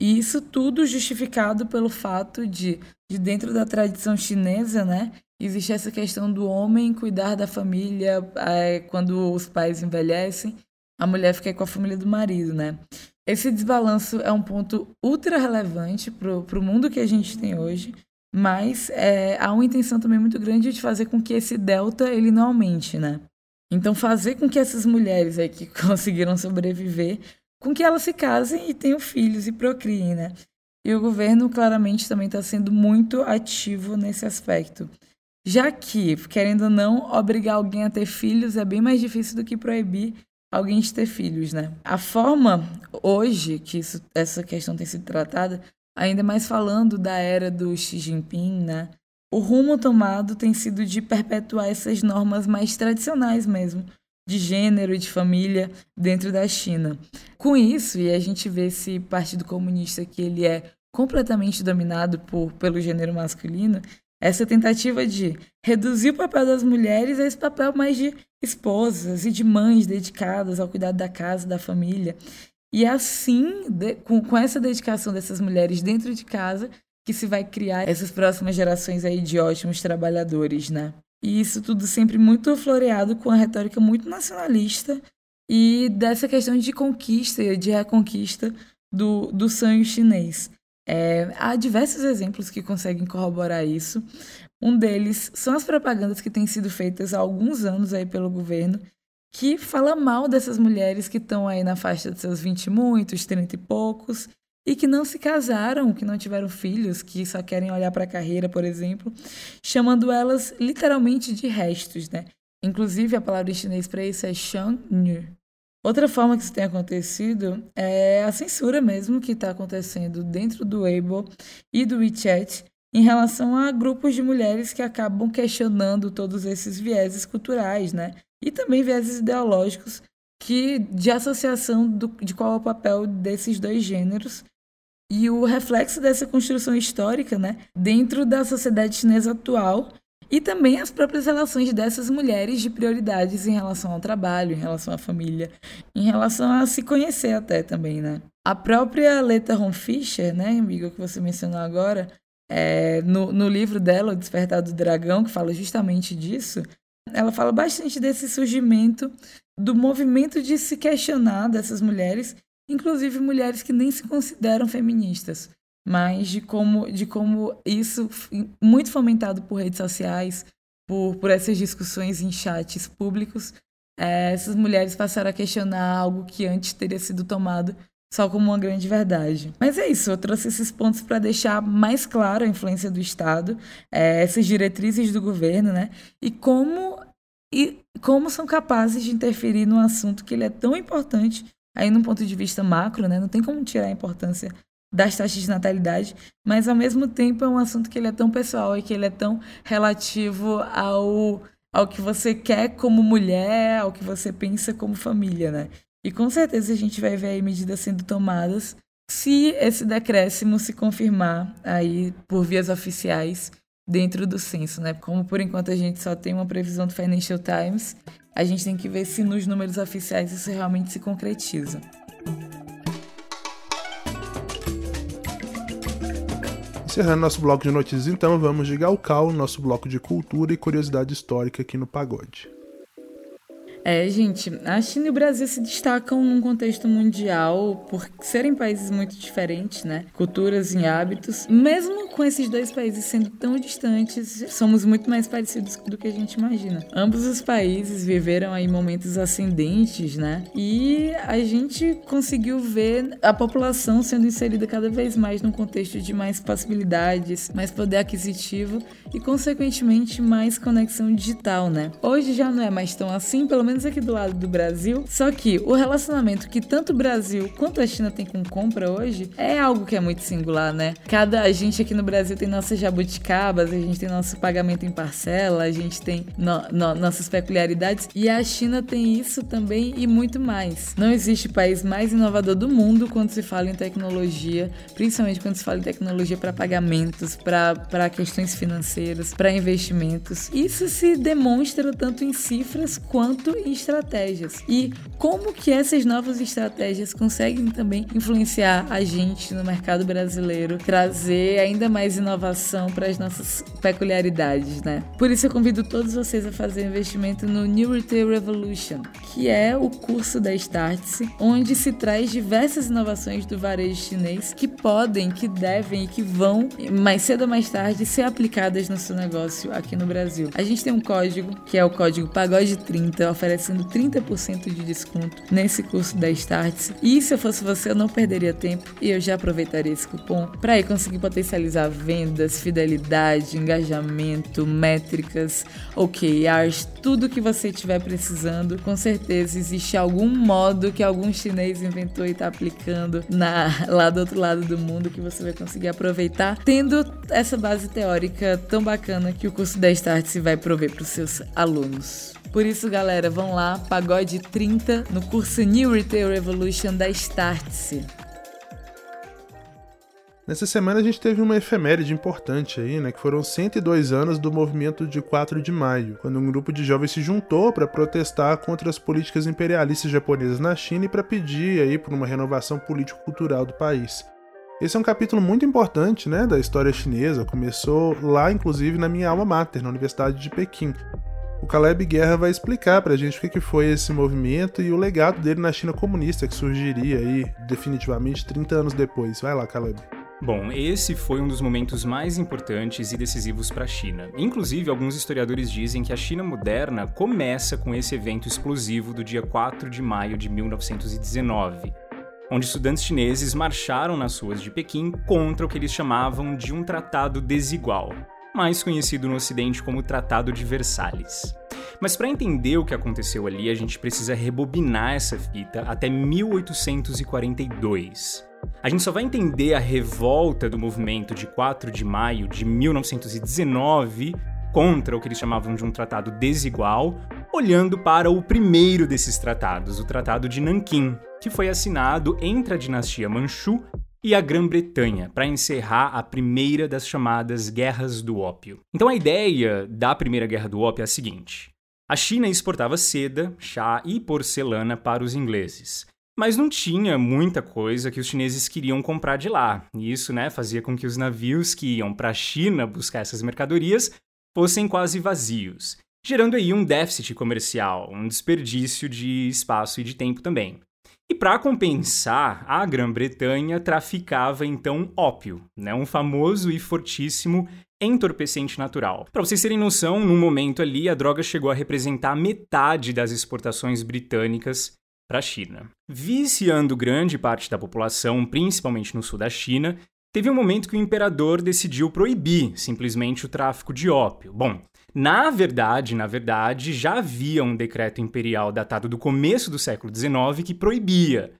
E isso tudo justificado pelo fato de, de dentro da tradição chinesa, né, existe essa questão do homem cuidar da família é, quando os pais envelhecem, a mulher fica com a família do marido, né? Esse desbalanço é um ponto ultra relevante para o mundo que a gente tem hoje, mas é, há uma intenção também muito grande de fazer com que esse delta ele não aumente, né? Então fazer com que essas mulheres aí que *laughs* conseguiram sobreviver, com que elas se casem e tenham filhos e procriem, né? E o governo claramente também está sendo muito ativo nesse aspecto. Já que, querendo ou não, obrigar alguém a ter filhos é bem mais difícil do que proibir alguém de ter filhos, né? A forma hoje que isso, essa questão tem sido tratada, ainda mais falando da era do Xi Jinping, né? O rumo tomado tem sido de perpetuar essas normas mais tradicionais mesmo, de gênero e de família dentro da China. Com isso, e a gente vê esse Partido Comunista que ele é completamente dominado por, pelo gênero masculino, essa tentativa de reduzir o papel das mulheres a esse papel mais de esposas e de mães dedicadas ao cuidado da casa, da família. E assim, de, com, com essa dedicação dessas mulheres dentro de casa, que se vai criar essas próximas gerações aí de ótimos trabalhadores, né? E isso tudo sempre muito floreado com a retórica muito nacionalista e dessa questão de conquista e de reconquista do, do sonho chinês. É, há diversos exemplos que conseguem corroborar isso. Um deles são as propagandas que têm sido feitas há alguns anos aí pelo governo, que fala mal dessas mulheres que estão aí na faixa de seus 20 e muitos, 30 e poucos, e que não se casaram, que não tiveram filhos, que só querem olhar para a carreira, por exemplo, chamando elas literalmente de restos, né? Inclusive, a palavra em chinês para isso é shang-nu, Outra forma que isso tem acontecido é a censura mesmo que está acontecendo dentro do Weibo e do WeChat em relação a grupos de mulheres que acabam questionando todos esses vieses culturais, né? E também vieses ideológicos que de associação do, de qual é o papel desses dois gêneros e o reflexo dessa construção histórica, né, dentro da sociedade chinesa atual e também as próprias relações dessas mulheres de prioridades em relação ao trabalho, em relação à família, em relação a se conhecer até também, né? A própria Leta Ron Fischer, né, amigo, que você mencionou agora, é, no, no livro dela, O Despertar do Dragão, que fala justamente disso, ela fala bastante desse surgimento do movimento de se questionar dessas mulheres, inclusive mulheres que nem se consideram feministas, mas de como, de como isso, muito fomentado por redes sociais, por, por essas discussões em chats públicos, é, essas mulheres passaram a questionar algo que antes teria sido tomado só como uma grande verdade. Mas é isso, eu trouxe esses pontos para deixar mais claro a influência do Estado, é, essas diretrizes do governo, né? E como, e como são capazes de interferir num assunto que ele é tão importante, aí num ponto de vista macro, né? Não tem como tirar a importância das taxas de natalidade, mas ao mesmo tempo é um assunto que ele é tão pessoal e que ele é tão relativo ao, ao que você quer como mulher, ao que você pensa como família, né? E com certeza a gente vai ver aí medidas sendo tomadas se esse decréscimo se confirmar aí por vias oficiais dentro do censo, né? Como por enquanto a gente só tem uma previsão do Financial Times, a gente tem que ver se nos números oficiais isso realmente se concretiza. Encerrando nosso bloco de notícias, então, vamos de Galcal, nosso bloco de cultura e curiosidade histórica aqui no Pagode. É, gente, a China e o Brasil se destacam num contexto mundial por serem países muito diferentes, né? Culturas e hábitos. Mesmo com esses dois países sendo tão distantes, somos muito mais parecidos do que a gente imagina. Ambos os países viveram aí momentos ascendentes, né? E a gente conseguiu ver a população sendo inserida cada vez mais num contexto de mais possibilidades, mais poder aquisitivo e, consequentemente, mais conexão digital, né? Hoje já não é mais tão assim, pelo menos menos aqui do lado do Brasil. Só que o relacionamento que tanto o Brasil quanto a China tem com compra hoje é algo que é muito singular, né? Cada a gente aqui no Brasil tem nossas jabuticabas, a gente tem nosso pagamento em parcela, a gente tem no, no, nossas peculiaridades e a China tem isso também e muito mais. Não existe país mais inovador do mundo quando se fala em tecnologia, principalmente quando se fala em tecnologia para pagamentos, para questões financeiras, para investimentos. Isso se demonstra tanto em cifras quanto em estratégias. E como que essas novas estratégias conseguem também influenciar a gente no mercado brasileiro, trazer ainda mais inovação para as nossas peculiaridades, né? Por isso eu convido todos vocês a fazer investimento no New Retail Revolution, que é o curso da Startse, onde se traz diversas inovações do varejo chinês que podem, que devem e que vão mais cedo ou mais tarde ser aplicadas no seu negócio aqui no Brasil. A gente tem um código que é o código Pagode 30, oferece oferecendo 30% de desconto nesse curso da Starts. E se eu fosse você, eu não perderia tempo e eu já aproveitaria esse cupom para ir conseguir potencializar vendas, fidelidade, engajamento, métricas, OKRs, tudo que você estiver precisando. Com certeza existe algum modo que algum chinês inventou e está aplicando na, lá do outro lado do mundo que você vai conseguir aproveitar, tendo essa base teórica tão bacana que o curso da Starts vai prover para os seus alunos. Por isso, galera, vão lá, pagode 30 no curso New Retail Revolution da Startse. Nessa semana a gente teve uma efeméride importante aí, né, que foram 102 anos do movimento de 4 de maio, quando um grupo de jovens se juntou para protestar contra as políticas imperialistas japonesas na China e para pedir aí por uma renovação político-cultural do país. Esse é um capítulo muito importante, né, da história chinesa, começou lá inclusive na minha alma mater, na Universidade de Pequim, Caleb Guerra vai explicar pra gente o que foi esse movimento e o legado dele na China comunista, que surgiria aí definitivamente 30 anos depois. Vai lá, Caleb. Bom, esse foi um dos momentos mais importantes e decisivos para a China. Inclusive, alguns historiadores dizem que a China moderna começa com esse evento explosivo do dia 4 de maio de 1919, onde estudantes chineses marcharam nas ruas de Pequim contra o que eles chamavam de um tratado desigual, mais conhecido no Ocidente como Tratado de Versalhes. Mas para entender o que aconteceu ali, a gente precisa rebobinar essa fita até 1842. A gente só vai entender a revolta do movimento de 4 de maio de 1919 contra o que eles chamavam de um tratado desigual, olhando para o primeiro desses tratados, o Tratado de Nanquim, que foi assinado entre a dinastia Manchu e a Grã-Bretanha para encerrar a primeira das chamadas Guerras do Ópio. Então a ideia da Primeira Guerra do Ópio é a seguinte: a China exportava seda, chá e porcelana para os ingleses. Mas não tinha muita coisa que os chineses queriam comprar de lá. E isso né, fazia com que os navios que iam para a China buscar essas mercadorias fossem quase vazios, gerando aí um déficit comercial, um desperdício de espaço e de tempo também. E para compensar, a Grã-Bretanha traficava então ópio, né, um famoso e fortíssimo entorpecente natural. Para vocês terem noção, num momento ali a droga chegou a representar metade das exportações britânicas para a China. Viciando grande parte da população, principalmente no sul da China, teve um momento que o imperador decidiu proibir simplesmente o tráfico de ópio. Bom, na verdade, na verdade, já havia um decreto imperial datado do começo do século XIX que proibia,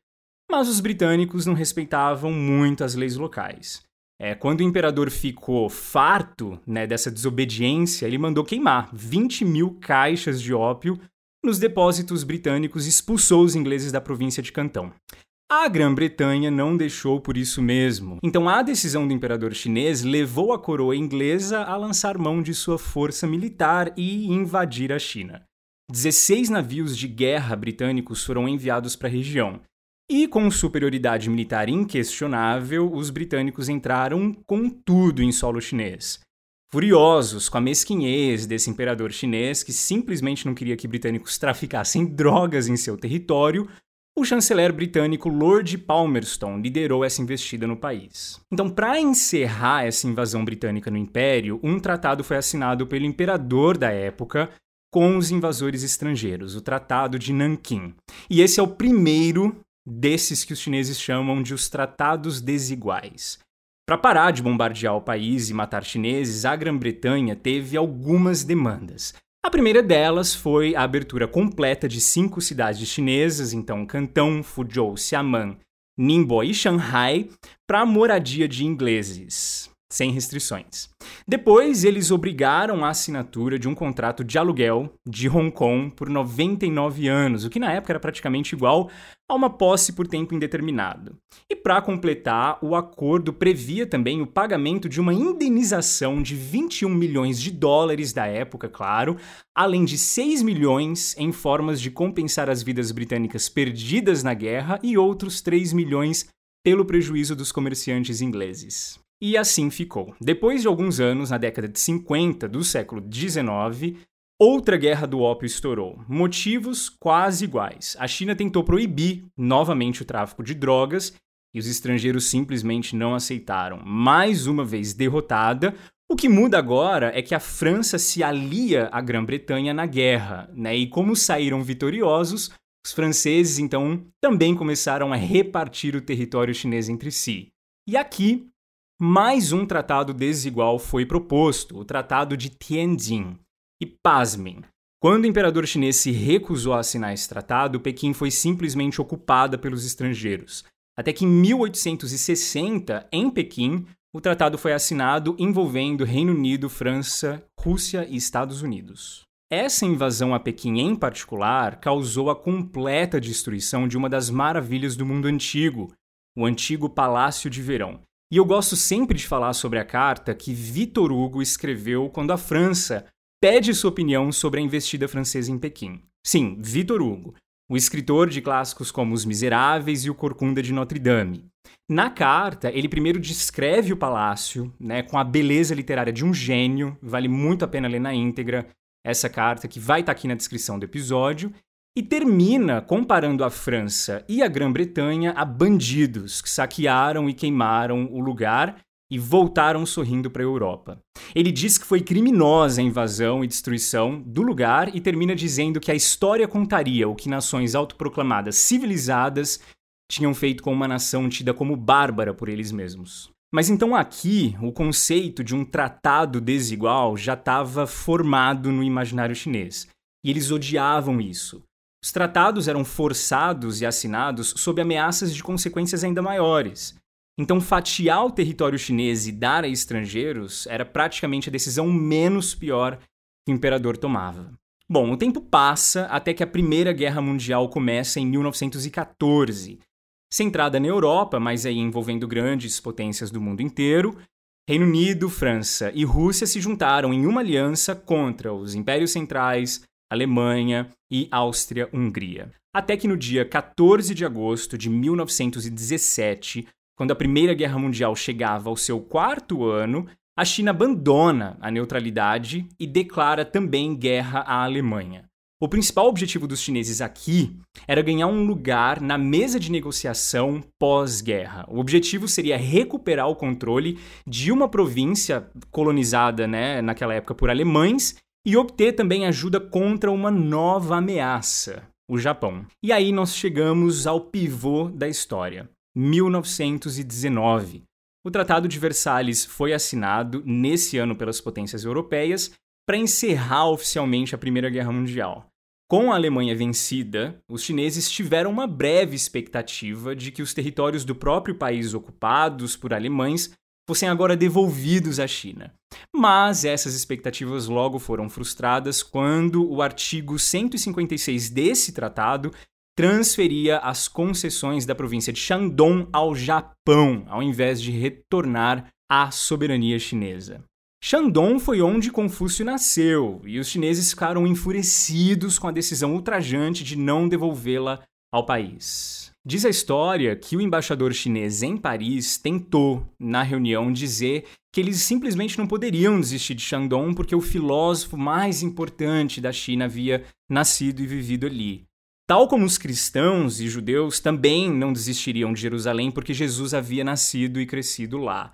mas os britânicos não respeitavam muito as leis locais. É, quando o imperador ficou farto né, dessa desobediência, ele mandou queimar 20 mil caixas de ópio nos depósitos britânicos e expulsou os ingleses da província de Cantão. A Grã-Bretanha não deixou por isso mesmo. Então, a decisão do imperador chinês levou a coroa inglesa a lançar mão de sua força militar e invadir a China. 16 navios de guerra britânicos foram enviados para a região. E com superioridade militar inquestionável, os britânicos entraram com tudo em solo chinês. Furiosos com a mesquinhez desse imperador chinês que simplesmente não queria que britânicos traficassem *laughs* drogas em seu território, o chanceler britânico Lord Palmerston liderou essa investida no país. Então, para encerrar essa invasão britânica no império, um tratado foi assinado pelo imperador da época com os invasores estrangeiros, o Tratado de Nanquim. E esse é o primeiro desses que os chineses chamam de os tratados desiguais. Para parar de bombardear o país e matar chineses, a Grã-Bretanha teve algumas demandas. A primeira delas foi a abertura completa de cinco cidades chinesas, então Cantão, Fuzhou, Xiamen, Ningbo e Shanghai, para moradia de ingleses sem restrições. Depois, eles obrigaram a assinatura de um contrato de aluguel de Hong Kong por 99 anos, o que na época era praticamente igual a uma posse por tempo indeterminado. E para completar, o acordo previa também o pagamento de uma indenização de 21 milhões de dólares da época, claro, além de 6 milhões em formas de compensar as vidas britânicas perdidas na guerra e outros 3 milhões pelo prejuízo dos comerciantes ingleses. E assim ficou. Depois de alguns anos, na década de 50 do século XIX, outra guerra do ópio estourou. Motivos quase iguais. A China tentou proibir novamente o tráfico de drogas e os estrangeiros simplesmente não aceitaram. Mais uma vez derrotada, o que muda agora é que a França se alia à Grã-Bretanha na guerra, né? E como saíram vitoriosos, os franceses então também começaram a repartir o território chinês entre si. E aqui mais um tratado desigual foi proposto, o Tratado de Tianjin. E pasmem, quando o imperador chinês se recusou a assinar esse tratado, Pequim foi simplesmente ocupada pelos estrangeiros. Até que em 1860, em Pequim, o tratado foi assinado envolvendo Reino Unido, França, Rússia e Estados Unidos. Essa invasão a Pequim em particular causou a completa destruição de uma das maravilhas do mundo antigo, o antigo Palácio de Verão. E eu gosto sempre de falar sobre a carta que Vitor Hugo escreveu quando a França pede sua opinião sobre a investida francesa em Pequim. Sim, Vitor Hugo, o escritor de clássicos como Os Miseráveis e O Corcunda de Notre Dame. Na carta, ele primeiro descreve o palácio, né, com a beleza literária de um gênio, vale muito a pena ler na íntegra essa carta que vai estar tá aqui na descrição do episódio, e termina comparando a França e a Grã-Bretanha a bandidos que saquearam e queimaram o lugar e voltaram sorrindo para a Europa. Ele diz que foi criminosa a invasão e destruição do lugar e termina dizendo que a história contaria o que nações autoproclamadas civilizadas tinham feito com uma nação tida como bárbara por eles mesmos. Mas então aqui, o conceito de um tratado desigual já estava formado no imaginário chinês. E eles odiavam isso. Os tratados eram forçados e assinados sob ameaças de consequências ainda maiores. Então, fatiar o território chinês e dar a estrangeiros era praticamente a decisão menos pior que o imperador tomava. Bom, o tempo passa até que a Primeira Guerra Mundial começa em 1914. Centrada na Europa, mas aí envolvendo grandes potências do mundo inteiro, Reino Unido, França e Rússia se juntaram em uma aliança contra os impérios centrais, Alemanha e Áustria-Hungria. Até que no dia 14 de agosto de 1917, quando a Primeira Guerra Mundial chegava ao seu quarto ano, a China abandona a neutralidade e declara também guerra à Alemanha. O principal objetivo dos chineses aqui era ganhar um lugar na mesa de negociação pós-guerra. O objetivo seria recuperar o controle de uma província colonizada né, naquela época por alemães e obter também ajuda contra uma nova ameaça, o Japão. E aí nós chegamos ao pivô da história, 1919. O Tratado de Versalhes foi assinado nesse ano pelas potências europeias para encerrar oficialmente a Primeira Guerra Mundial. Com a Alemanha vencida, os chineses tiveram uma breve expectativa de que os territórios do próprio país ocupados por alemães fossem agora devolvidos à China. Mas essas expectativas logo foram frustradas quando o artigo 156 desse tratado transferia as concessões da província de Shandong ao Japão, ao invés de retornar à soberania chinesa. Shandong foi onde Confúcio nasceu, e os chineses ficaram enfurecidos com a decisão ultrajante de não devolvê-la ao país. Diz a história que o embaixador chinês em Paris tentou, na reunião, dizer que eles simplesmente não poderiam desistir de Shandong porque o filósofo mais importante da China havia nascido e vivido ali. Tal como os cristãos e judeus também não desistiriam de Jerusalém porque Jesus havia nascido e crescido lá.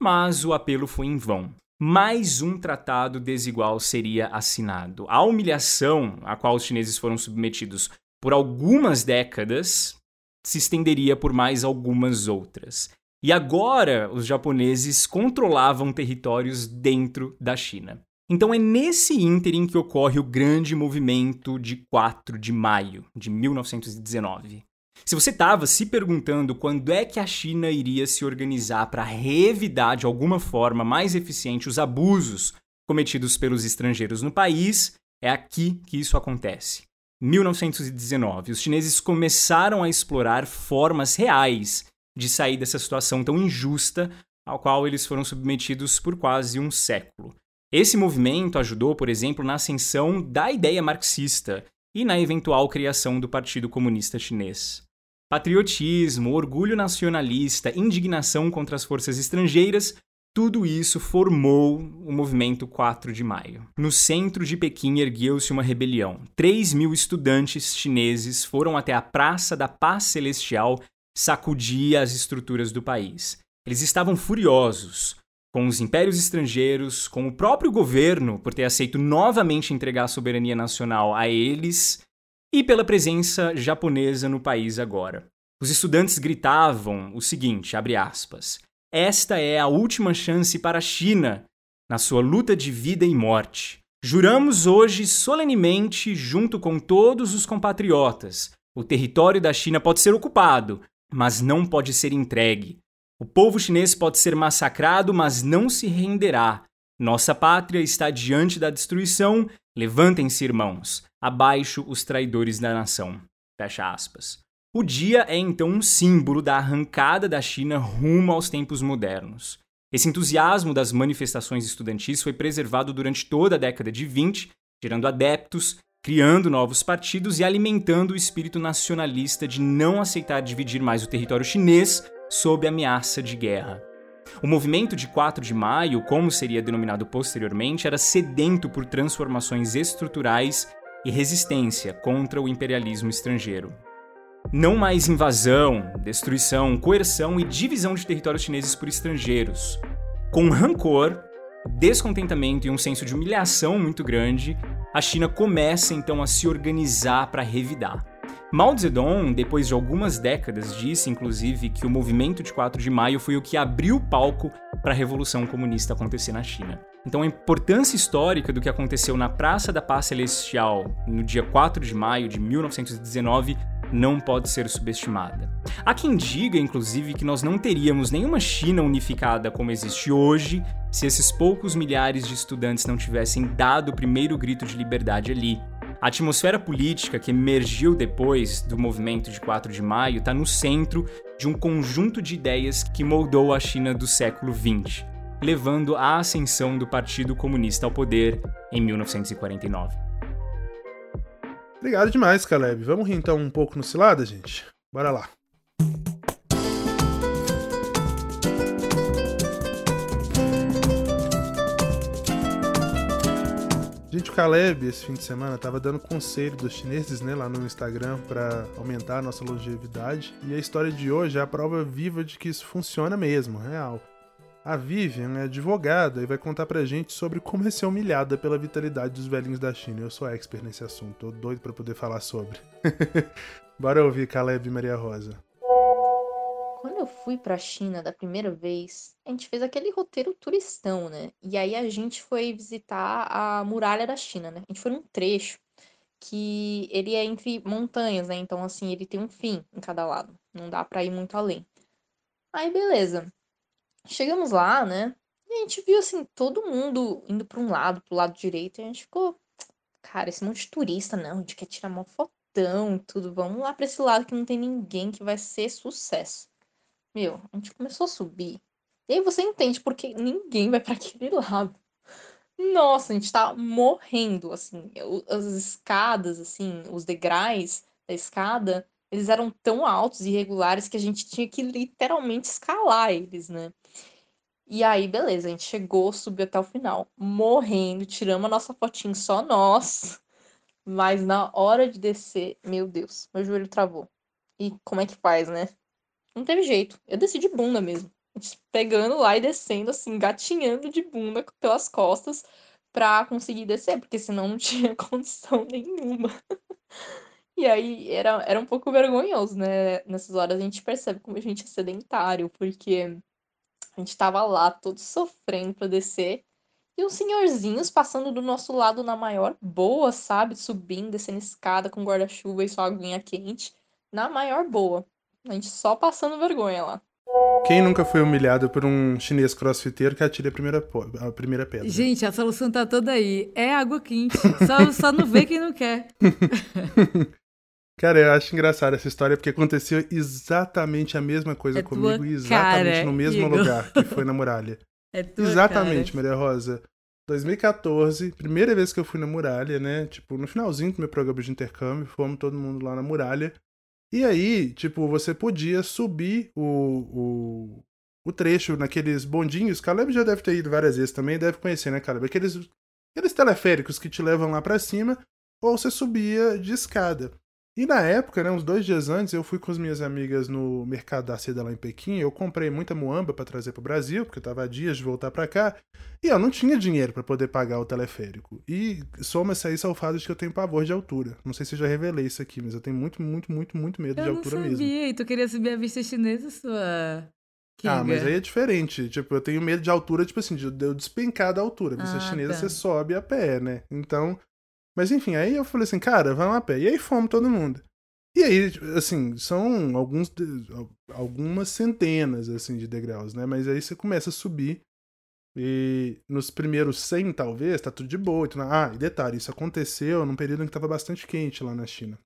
Mas o apelo foi em vão. Mais um tratado desigual seria assinado. A humilhação a qual os chineses foram submetidos por algumas décadas se estenderia por mais algumas outras. E agora os japoneses controlavam territórios dentro da China. Então é nesse ínterim que ocorre o grande movimento de 4 de maio de 1919. Se você estava se perguntando quando é que a China iria se organizar para revidar de alguma forma mais eficiente os abusos cometidos pelos estrangeiros no país, é aqui que isso acontece. 1919, os chineses começaram a explorar formas reais de sair dessa situação tão injusta ao qual eles foram submetidos por quase um século. Esse movimento ajudou, por exemplo, na ascensão da ideia marxista e na eventual criação do Partido Comunista Chinês. Patriotismo, orgulho nacionalista, indignação contra as forças estrangeiras, tudo isso formou o movimento 4 de maio. No centro de Pequim ergueu-se uma rebelião. 3 mil estudantes chineses foram até a Praça da Paz Celestial sacudir as estruturas do país. Eles estavam furiosos com os impérios estrangeiros, com o próprio governo por ter aceito novamente entregar a soberania nacional a eles e pela presença japonesa no país agora. Os estudantes gritavam o seguinte, abre aspas: "Esta é a última chance para a China na sua luta de vida e morte. Juramos hoje solenemente, junto com todos os compatriotas, o território da China pode ser ocupado, mas não pode ser entregue. O povo chinês pode ser massacrado, mas não se renderá. Nossa pátria está diante da destruição. Levantem-se, irmãos. Abaixo os traidores da nação. Fecha aspas. O dia é então um símbolo da arrancada da China rumo aos tempos modernos. Esse entusiasmo das manifestações estudantis foi preservado durante toda a década de 20, gerando adeptos, criando novos partidos e alimentando o espírito nacionalista de não aceitar dividir mais o território chinês sob ameaça de guerra. O movimento de 4 de maio, como seria denominado posteriormente, era sedento por transformações estruturais e resistência contra o imperialismo estrangeiro. Não mais invasão, destruição, coerção e divisão de territórios chineses por estrangeiros. Com rancor, descontentamento e um senso de humilhação muito grande, a China começa então a se organizar para revidar. Mao Zedong, depois de algumas décadas, disse inclusive que o movimento de 4 de maio foi o que abriu o palco para a Revolução Comunista acontecer na China. Então a importância histórica do que aconteceu na Praça da Paz Celestial no dia 4 de maio de 1919 não pode ser subestimada. Há quem diga, inclusive, que nós não teríamos nenhuma China unificada como existe hoje se esses poucos milhares de estudantes não tivessem dado o primeiro grito de liberdade ali. A atmosfera política que emergiu depois do movimento de 4 de maio está no centro de um conjunto de ideias que moldou a China do século XX, levando à ascensão do Partido Comunista ao poder em 1949. Obrigado demais, Caleb. Vamos rir então um pouco no cilada, gente? Bora lá. Gente, o Caleb, esse fim de semana, tava dando conselho dos chineses, né, lá no Instagram para aumentar a nossa longevidade. E a história de hoje é a prova viva de que isso funciona mesmo, real. A Vivian é advogada e vai contar pra gente sobre como é ser humilhada pela vitalidade dos velhinhos da China. Eu sou expert nesse assunto, tô doido para poder falar sobre. *laughs* Bora ouvir Caleb e Maria Rosa. Quando eu fui pra China da primeira vez, a gente fez aquele roteiro turistão, né? E aí a gente foi visitar a muralha da China, né? A gente foi num trecho que ele é entre montanhas, né? Então, assim, ele tem um fim em cada lado. Não dá pra ir muito além. Aí, beleza. Chegamos lá, né? E a gente viu, assim, todo mundo indo pra um lado, pro lado direito. E a gente ficou, cara, esse monte de turista, não. A gente quer tirar uma fotão tudo. Vamos lá pra esse lado que não tem ninguém que vai ser sucesso. Meu, a gente começou a subir. E aí você entende porque ninguém vai para aquele *laughs* lado. Nossa, a gente tá morrendo, assim. As escadas, assim, os degraus da escada eles eram tão altos e irregulares que a gente tinha que literalmente escalar eles, né? E aí, beleza, a gente chegou, subiu até o final, morrendo, tiramos a nossa fotinho só nós. Mas na hora de descer, meu Deus, meu joelho travou. E como é que faz, né? Não teve jeito. Eu desci de bunda mesmo. Pegando lá e descendo, assim, gatinhando de bunda pelas costas pra conseguir descer, porque senão não *laughs* tinha condição nenhuma. E aí era, era um pouco vergonhoso, né? Nessas horas a gente percebe como a gente é sedentário, porque a gente tava lá todos sofrendo pra descer. E os senhorzinhos passando do nosso lado na maior boa, sabe? Subindo, descendo escada com guarda-chuva e sua aguinha quente. Na maior boa. A gente só passando vergonha lá. Quem nunca foi humilhado por um chinês crossfiteiro que atire a primeira, a primeira pedra? Gente, a solução tá toda aí. É água quente. Só, só não vê quem não quer. *laughs* Cara, eu acho engraçada essa história porque aconteceu exatamente a mesma coisa É comigo, exatamente cara, no mesmo Igor. lugar, que foi na muralha. *laughs* É tua exatamente, cara. Maria Rosa. 2014, primeira vez que eu fui na muralha, né? Tipo, no finalzinho do meu programa de intercâmbio, fomos todo mundo lá na muralha. E aí, tipo, você podia subir o, o, o trecho naqueles bondinhos. Caleb já deve ter ido várias vezes também, deve conhecer, né, Caleb? Aqueles, aqueles teleféricos que te levam lá pra cima, ou você subia de escada. E na época, né, uns dois dias antes, eu fui com as minhas amigas no mercado da seda lá em Pequim. Eu comprei muita muamba pra trazer pro Brasil, porque eu tava há dias de voltar pra cá. E eu não tinha dinheiro pra poder pagar o teleférico. E soma-se a isso ao fato de que eu tenho pavor de altura. Não sei se eu já revelei isso aqui, mas eu tenho muito, muito, muito, muito medo Eu de não altura sabia. mesmo. E tu queria subir a vista chinesa, sua. Ah, mas aí é diferente. Tipo, eu tenho medo de altura, tipo assim, de eu despencar da altura. Vista Ah, chinesa, tá. você sobe a pé, né? Então. Mas enfim, aí eu falei assim, cara, vamos a pé. E aí fomos todo mundo. E aí, assim, são alguns algumas centenas, assim, de degraus, né? Mas aí você começa a subir. E nos primeiros 100, talvez, tá tudo de boa. Então, ah, e detalhe, isso aconteceu num período em que tava bastante quente lá na China.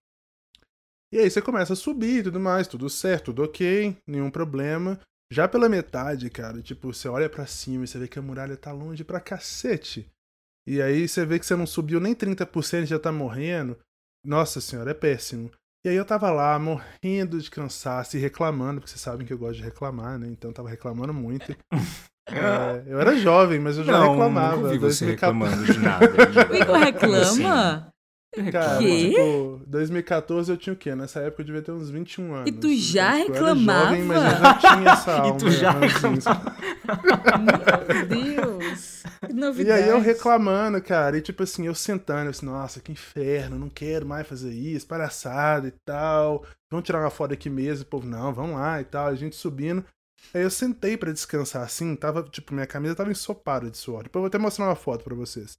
E aí você começa a subir e tudo mais, tudo certo, tudo ok, nenhum problema. Já pela metade, cara, tipo, você olha pra cima e você vê que a muralha tá longe pra cacete. E aí você vê que você não subiu nem 30% e já tá morrendo. Nossa senhora, é péssimo. E aí eu tava lá, morrendo de cansaço e reclamando, porque vocês sabem que eu gosto de reclamar, né? Então eu tava reclamando muito. *laughs* É, eu era jovem, mas eu já não, reclamava. nunca vi você 2014 reclamando de nada. *laughs* O Igor reclama? Cara, Quê? tipo, 2014 eu tinha o quê? Nessa época eu devia ter uns 21 anos. E tu já tipo, eu era reclamava? jovem, mas eu já tinha essa alma. *laughs* E tu já ranzinho, Meu Deus. Que *laughs* E novidade. aí eu reclamando, cara, e tipo assim, eu sentando, eu assim, nossa, que inferno, não quero mais fazer isso, palhaçada e tal. Vamos tirar uma foto aqui mesmo, o povo, não, vamos lá e tal, a gente subindo. Aí eu sentei pra descansar assim, tava, tipo, minha camisa tava ensopada de suor. Depois eu vou até mostrar uma foto pra vocês.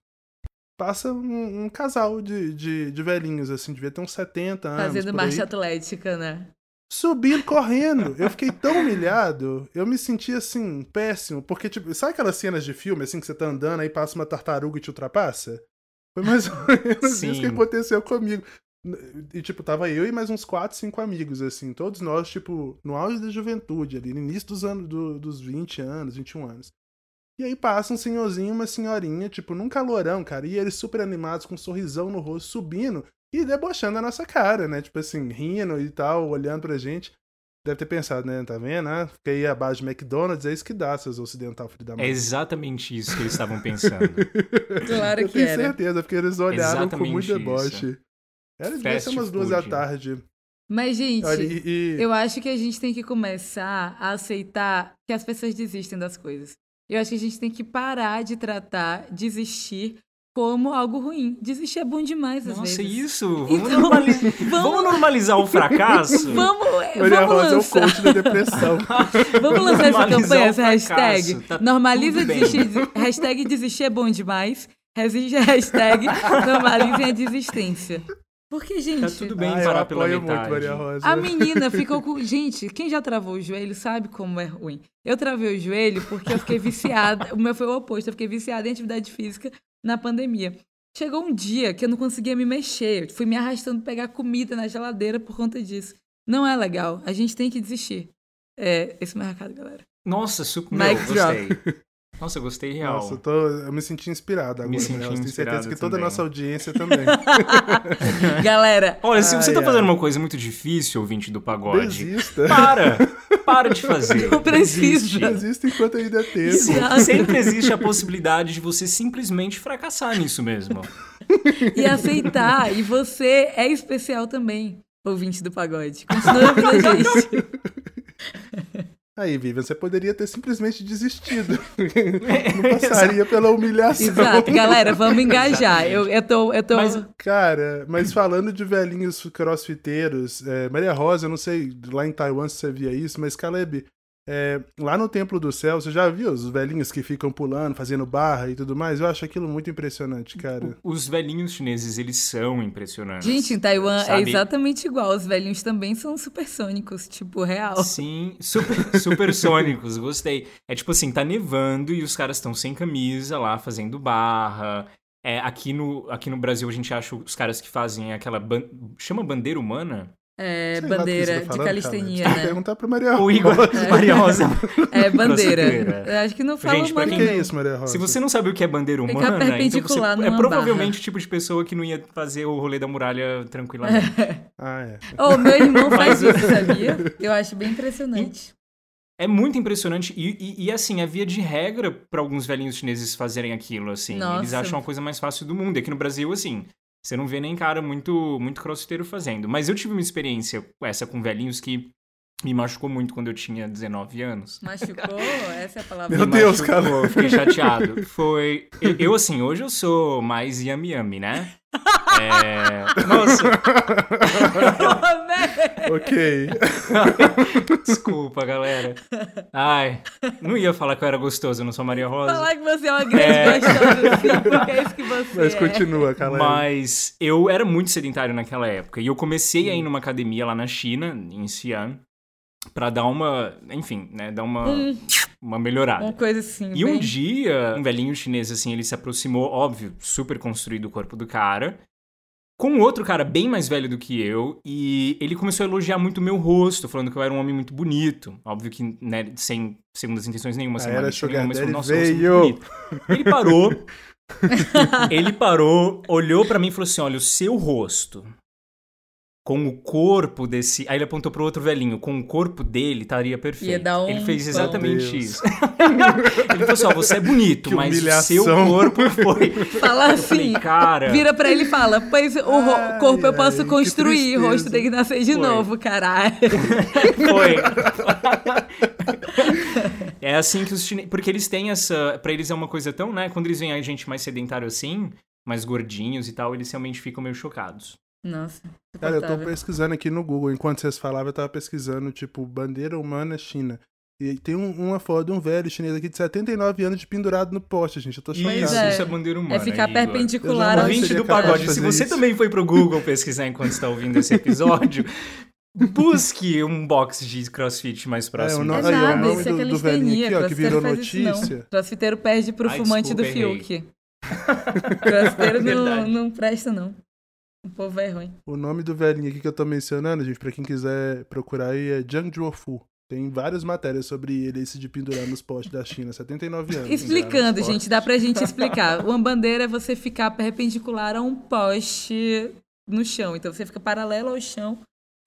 Passa um, um casal de, de, de velhinhos, assim, devia ter uns 70 anos. Fazendo marcha atlética, né? subindo correndo. Eu fiquei tão humilhado, eu me senti assim, péssimo. Porque, tipo, sabe aquelas cenas de filme, assim, que você tá andando, aí passa uma tartaruga e te ultrapassa? Foi mais ou menos isso que Sim. aconteceu comigo. E, tipo, tava eu e mais uns 4, 5 amigos, assim, todos nós, tipo, no auge da juventude, ali, no início dos anos, do- dos 20 anos, 21 anos. E aí passa um senhorzinho e uma senhorinha, tipo, num calorão, cara, e eles super animados, com um sorrisão no rosto, subindo e debochando a nossa cara, né? Tipo assim, rindo e tal, olhando pra gente. Deve ter pensado, né? Tá vendo, né? Fiquei abaixo de McDonald's, é isso que dá, seus ocidental filho da É mãe. exatamente isso que eles estavam pensando. *laughs* Claro Eu que tenho era. certeza, porque eles olharam com Exatamente muito isso. deboche. Era devia ser umas duas da tarde. Mas, gente, Olha, e, e- eu acho que a gente tem que começar a aceitar que as pessoas desistem das coisas. Eu acho que a gente tem que parar de tratar desistir como algo ruim. Desistir é bom demais, às Nossa, vezes. isso! Vamos, Então, vamos- vamos normalizar o fracasso? *laughs* Vamos, Maria vamos Rosa é o lançar. coach da depressão. *laughs* Vamos lançar essa campanha, essa hashtag. tá Normaliza desistir. Hashtag desistir é bom demais. Resiste- Hashtag *laughs* normalizem a desistência. Porque, gente, Tá tudo bem Ah, parar pela muito, metade. Maria Rosa. a menina ficou com. Gente, quem já travou o joelho sabe como é ruim. Eu travei o joelho porque eu fiquei viciada. o meu foi o oposto. Eu fiquei viciada em atividade física na pandemia. Chegou um dia que eu não conseguia me mexer. Eu fui me arrastando pra pegar comida na geladeira por conta disso. Não é legal. A gente tem que desistir. É, esse é o meu recado, galera. Nossa, super. Meu, gostei. Nossa, eu gostei real. Nossa, eu, tô, eu me senti inspirado agora. Me senti Manuela. Tenho certeza inspirado que toda a nossa audiência também. *laughs* Galera, Olha, se você tá Ai, fazendo ai. uma coisa muito difícil, ouvinte do pagode, Desista. para! *laughs* Para de fazer. Não precisa. Desiste. Desista enquanto ainda é tempo. Exato. Sempre existe a possibilidade de você simplesmente fracassar nisso mesmo. e aceitar. E você é especial também, ouvinte do pagode. Continua ouvindo a gente. *laughs* Aí, Vivian, você poderia ter simplesmente desistido. *laughs* Não passaria pela humilhação. Exato, galera, vamos engajar. Eu, eu tô. Eu tô... Mas- Cara, mas falando de velhinhos crossfiteiros, é, Maria Rosa, eu não sei lá em Taiwan se você via isso, mas Caleb, é, lá no Templo do Céu, você já viu os velhinhos que ficam pulando, fazendo barra e tudo mais? Eu acho aquilo muito impressionante, cara. Os velhinhos chineses, eles são impressionantes. Gente, em Taiwan é Sabe? exatamente igual. Os velhinhos também são supersônicos, tipo, real. Sim, super, *laughs* supersônicos, gostei. É tipo assim, tá nevando e os caras estão sem camisa lá, fazendo barra. É, aqui, no, aqui no Brasil a gente acha os caras que fazem aquela... ban- Chama bandeira humana? É, bandeira de calistenia, cara. Né? perguntar pra Maria Rosa. O Igor *laughs* Maria Rosa. É, bandeira. Acho que não fala Gente, que quem- é isso, Maria Rosa? Se você não sabe o que é bandeira humana, então você é provavelmente barra. o tipo de pessoa que não ia fazer o rolê da muralha tranquilamente. *laughs* Ah, é. *laughs* Ô, meu irmão faz isso, sabia? Eu acho bem impressionante. É muito impressionante e, e, e, assim, é via de regra pra alguns velhinhos chineses fazerem aquilo, assim. Nossa. Eles acham a coisa mais fácil do mundo. E Aqui no Brasil, assim, você não vê nem cara muito, muito crossfiteiro fazendo. Mas eu tive uma experiência essa com velhinhos que me machucou muito quando eu tinha 19 anos. Machucou? *laughs* Essa é a palavra. Meu Me Deus, machucou, cara. Eu fiquei chateado. Foi. Eu, assim, hoje eu sou mais yami yami, né? É... Nossa, *laughs* ok. *laughs* desculpa, galera. Ai, não ia falar que eu era gostoso, eu não sou Maria Rosa. Falar que você é uma grande É. gostosa, sim, porque é isso que você Mas é. continua, Caleb. Mas eu era muito sedentário naquela época. E eu comecei a ir numa academia lá na China, em Xi'an, pra dar uma. Enfim, né? Dar uma, Hum. uma melhorada. Uma coisa assim. E um bem- dia, um velhinho chinês, assim, ele se aproximou, óbvio, super construído o corpo do cara, com outro cara bem mais velho do que eu, e ele começou a elogiar muito o meu rosto, falando que eu era um homem muito bonito. Óbvio que, né, sem segundas intenções nenhuma, sem A era nenhuma, mas falou, nossa, é muito veio." bonito. Ele parou, *laughs* ele parou, olhou pra mim e falou assim, olha, o seu rosto... Com o corpo desse. Aí ele apontou pro outro velhinho. Com o corpo dele estaria perfeito. Ia dar um Ele fez pão. exatamente Deus. isso. *laughs* ele falou assim: ó, você é bonito, *laughs* Que mas o seu humilhação. corpo foi. *laughs* Fala Eu falei, assim. cara. Vira pra ele e fala: Pois o ro- Ai, corpo eu ai, posso que construir, o rosto tem que nascer de Foi. novo, caralho. Foi. é assim que os chineses. Porque eles têm essa. Pra eles é uma coisa tão, né? Quando eles veem a gente mais sedentário assim, mais gordinhos e tal, eles realmente ficam meio chocados. Nossa. Cara, eu tô pesquisando aqui no Google. Enquanto vocês falavam, eu tava pesquisando, tipo, bandeira humana China. E tem um- uma foto de um velho chinês aqui de 79 anos de pendurado no poste, gente. Eu tô chocado. Isso, é. isso é bandeira humana. É ficar Igor. perpendicular ao Ouvinte do pagode, se você isso. também foi pro Google pesquisar enquanto está ouvindo esse episódio, *laughs* busque um box de crossfit mais próximo. É, o É aí, ó, o nada, nome isso é do- do calistenia. velhinho aqui, ó, que virou faz isso notícia. Crossfiteiro perde pro Ai, fumante do desculpa, errei. Fiuk. Crossfiteiro *laughs* não, não presta, não. O povo é ruim. O nome do velhinho aqui que eu tô mencionando, gente, pra quem quiser procurar aí, é Zhang Zhuofu. Tem várias matérias sobre ele, esse de pendurar nos postes da China, 79 anos. Explicando, gente, dá pra gente explicar. *laughs* Uma bandeira é você ficar perpendicular a um poste no chão. Então você fica paralelo ao chão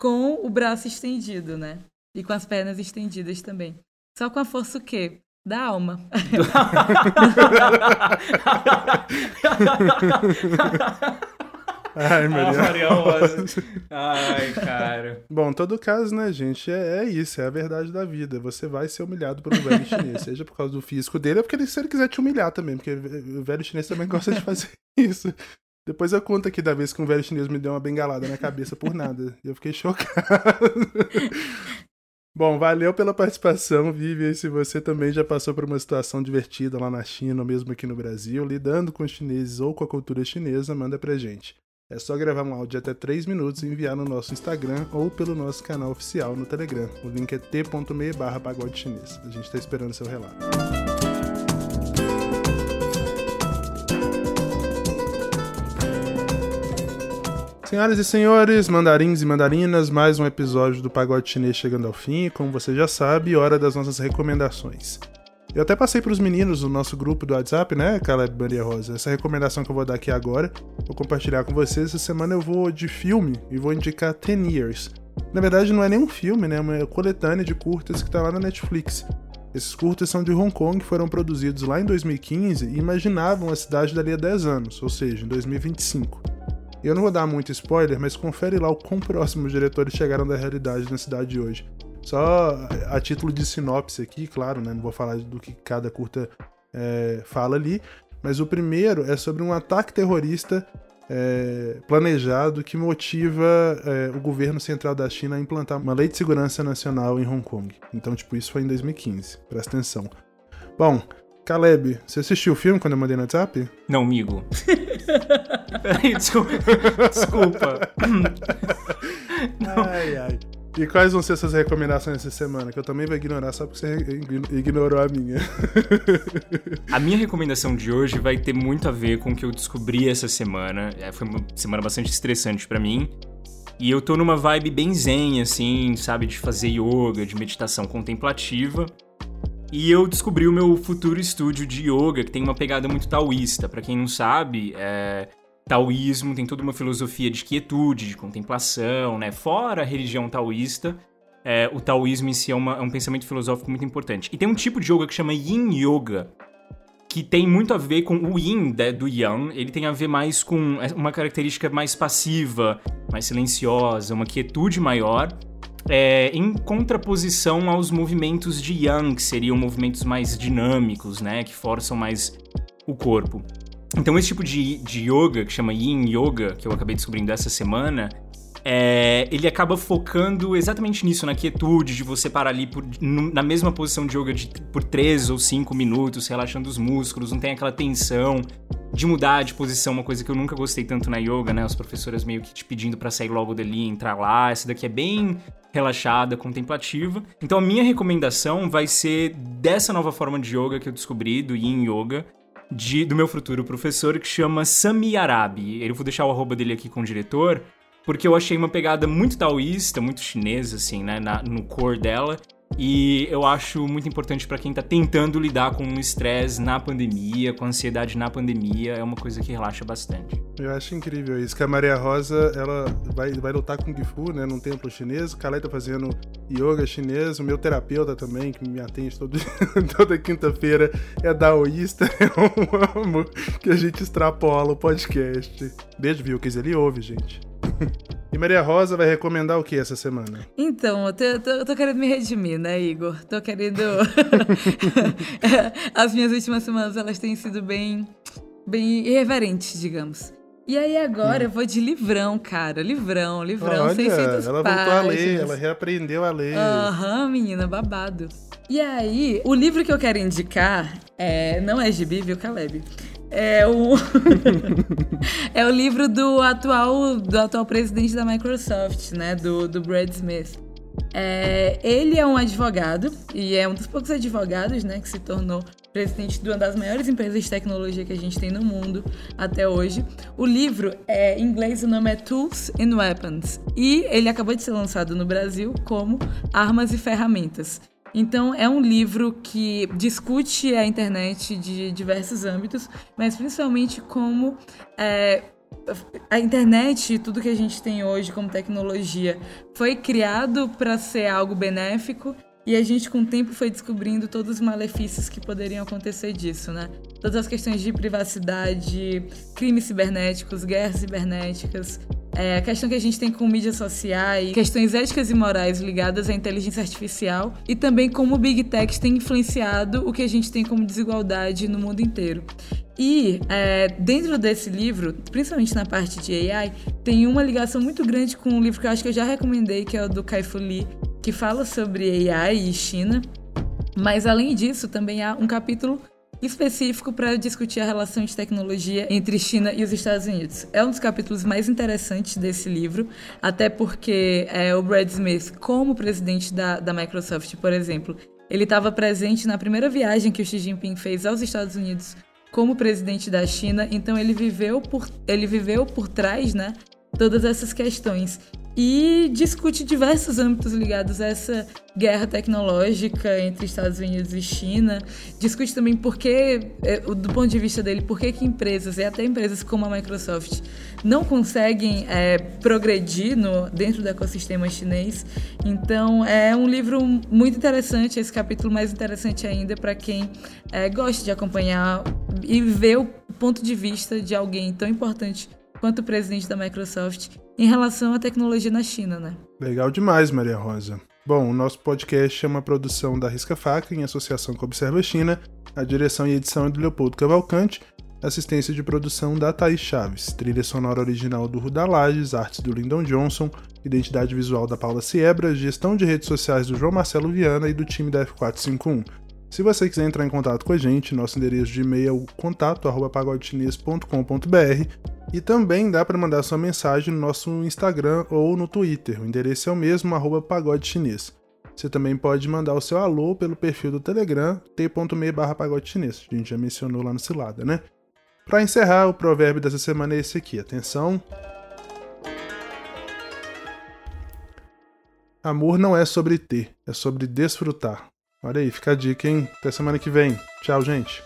com o braço estendido, né? E com as pernas estendidas também. Só com a força o quê? Da alma. *laughs* *laughs* Ai, Ah, Maria. Maria Rosa. *laughs* Ai, cara. Bom, em todo caso, né, gente, é, é isso, é a verdade da vida. Você vai ser humilhado por um velho chinês, seja por causa do físico dele, ou porque ele, se ele quiser te humilhar também, porque o velho chinês também gosta de fazer *laughs* isso. Depois eu conto aqui da vez que um velho chinês me deu uma bengalada na cabeça por nada. E eu fiquei chocado. *laughs* Bom, valeu pela participação, Vivi. E se você também já passou por uma situação divertida lá na China, ou mesmo aqui no Brasil, lidando com os chineses ou com a cultura chinesa, manda pra gente. É só gravar um áudio de até 3 minutos e enviar no nosso Instagram ou pelo nosso canal oficial no Telegram. O link é t.me barra pagode chinês. A gente tá esperando seu relato. Senhoras e senhores, mandarins e mandarinas, mais um episódio do Pagode Chinês chegando ao fim. Como você já sabe, hora das nossas recomendações. Eu até passei para os meninos do nosso grupo do WhatsApp, né, Caleb Maria Rosa? Essa recomendação que eu vou dar aqui agora, vou compartilhar com vocês. Essa semana eu vou de filme e vou indicar Ten Years. Na verdade, não é nem um filme, né? É uma coletânea de curtas que está lá na Netflix. Esses curtas são de Hong Kong, foram produzidos lá em 2015 e imaginavam a cidade dali a 10 anos, ou seja, em 2025. Eu não vou dar muito spoiler, mas confere lá o quão próximo os diretores chegaram da realidade na cidade de hoje. Só a título de sinopse aqui, claro, né? Não vou falar do que cada curta é, fala ali. Mas o primeiro é sobre um ataque terrorista é, planejado que motiva é, o governo central da China a implantar uma lei de segurança nacional em Hong Kong. Então, tipo, isso foi em 2015. Presta atenção. Bom, Caleb, você assistiu o filme quando eu mandei no WhatsApp? Não, amigo. *laughs* Peraí, desculpa. Desculpa. *laughs* Ai, ai. E quais vão ser essas recomendações essa semana? Que eu também vou ignorar só porque você ignorou a minha. *laughs* a minha recomendação de hoje vai ter muito a ver com o que eu descobri essa semana. É, foi uma semana bastante estressante para mim. E eu tô numa vibe bem zen, assim, sabe? De fazer yoga, de meditação contemplativa. E eu descobri o meu futuro estúdio de yoga, que tem uma pegada muito taoísta. Para quem não sabe, é taoísmo tem toda uma filosofia de quietude, de contemplação, né? Fora a religião taoísta, é, o taoísmo em si é, uma, é, um pensamento filosófico muito importante. E tem um tipo de yoga que chama Yin Yoga, que tem muito a ver com o Yin né, do Yang, ele tem a ver mais com é, uma característica mais passiva, mais silenciosa, uma quietude maior, é, em contraposição aos movimentos de Yang, que seriam movimentos mais dinâmicos, né? Que forçam mais o corpo. Então, esse tipo de, de yoga, que chama Yin Yoga, que eu acabei descobrindo essa semana, é, ele acaba focando exatamente nisso, na quietude, de você parar ali por, na mesma posição de yoga de, por 3 ou 5 minutos, relaxando os músculos, não tem aquela tensão de mudar de posição, uma coisa que eu nunca gostei tanto na yoga, né? As professoras meio que te pedindo para sair logo dali entrar lá. Essa daqui é bem relaxada, contemplativa. Então a minha recomendação vai ser dessa nova forma de yoga que eu descobri, do Yin Yoga, de, do meu futuro professor que chama Sami Arabi. Eu vou deixar o arroba dele aqui com o diretor, porque eu achei uma pegada muito taoísta, muito chinesa, assim, né, na, no core dela. E eu acho muito importante para quem tá tentando lidar com o estresse na pandemia, com a ansiedade na pandemia, é uma coisa que relaxa bastante. Eu acho incrível isso, que a Maria Rosa, ela vai, vai lutar com o Gifu, né, num templo chinês, o Kalei tá fazendo yoga chinês, o meu terapeuta também, que me atende todo, *laughs* toda quinta-feira, é daoísta, *laughs* eu amo que a gente extrapola o podcast. Beijo, viu, que ele ouve, gente. *laughs* E Maria Rosa vai recomendar o que essa semana? Então, eu tô, eu tô, eu tô querendo me redimir, né, Igor? Tô querendo. *laughs* *laughs* As minhas últimas semanas elas têm sido bem, bem irreverentes, digamos. E aí agora hum. eu vou de livrão, cara. Livrão, livrão, Olha, 600 ela páginas. voltou a ler, ela reaprendeu a ler. Aham, uhum, menina, babado. E aí, o livro que eu quero indicar é, não é gibi, viu, Caleb? É o *laughs* é o livro do atual do atual presidente da Microsoft, né, do, do Brad Smith. É, ele é um advogado e é um dos poucos advogados, né, que se tornou presidente de uma das maiores empresas de tecnologia que a gente tem no mundo até hoje. O livro é em inglês o nome é Tools and Weapons e ele acabou de ser lançado no Brasil como Armas e Ferramentas. Então, é um livro que discute a internet de diversos âmbitos, mas principalmente como é, a internet tudo que a gente tem hoje como tecnologia foi criado para ser algo benéfico e a gente, com o tempo, foi descobrindo todos os malefícios que poderiam acontecer disso, né? Todas as questões de privacidade, crimes cibernéticos, guerras cibernéticas, é, a questão que a gente tem com mídias sociais, questões éticas e morais ligadas à inteligência artificial e também como o Big Tech tem influenciado o que a gente tem como desigualdade no mundo inteiro. E é, dentro desse livro, principalmente na parte de AI, tem uma ligação muito grande com um livro que eu acho que eu já recomendei, que é o do Kai-Fu Lee, que fala sobre AI e China. Mas além disso, também há um capítulo específico para discutir a relação de tecnologia entre China e os Estados Unidos. É um dos capítulos mais interessantes desse livro, até porque é, o Brad Smith, como presidente da, da Microsoft, por exemplo, ele estava presente na primeira viagem que o Xi Jinping fez aos Estados Unidos como presidente da China, então ele viveu por, ele viveu por trás, né, todas essas questões. E discute diversos âmbitos ligados a essa guerra tecnológica entre Estados Unidos e China. Discute também por que, é, do ponto de vista dele, por que, que empresas, e até empresas como a Microsoft, não conseguem é, progredir no, dentro do ecossistema chinês. Então, é um livro muito interessante, esse capítulo mais interessante ainda para quem é, gosta de acompanhar e ver o ponto de vista de alguém tão importante quanto o presidente da Microsoft em relação à tecnologia na China, né? Legal demais, Maria Rosa. Bom, o nosso podcast é uma produção da Risca Faca em associação com a Observa China. A direção e edição é do Leopoldo Cavalcante, assistência de produção da Thaís Chaves, trilha sonora original do Ruda Lages, artes do Lyndon Johnson, identidade visual da Paula Siebra, gestão de redes sociais do João Marcelo Viana e do time da F451. Se você quiser entrar em contato com a gente, nosso endereço de e-mail é contato@pagodechinês.com.br e também dá para mandar sua mensagem no nosso Instagram ou no Twitter. O endereço é o mesmo @pagodechinês. Você também pode mandar o seu alô pelo perfil do Telegram t.me pagodechinês. A gente já mencionou lá no Cilada, né? Para encerrar, o provérbio dessa semana é esse aqui. Atenção. Amor não é sobre ter, é sobre desfrutar. Olha aí, fica a dica, hein? Até semana que vem. Tchau, gente.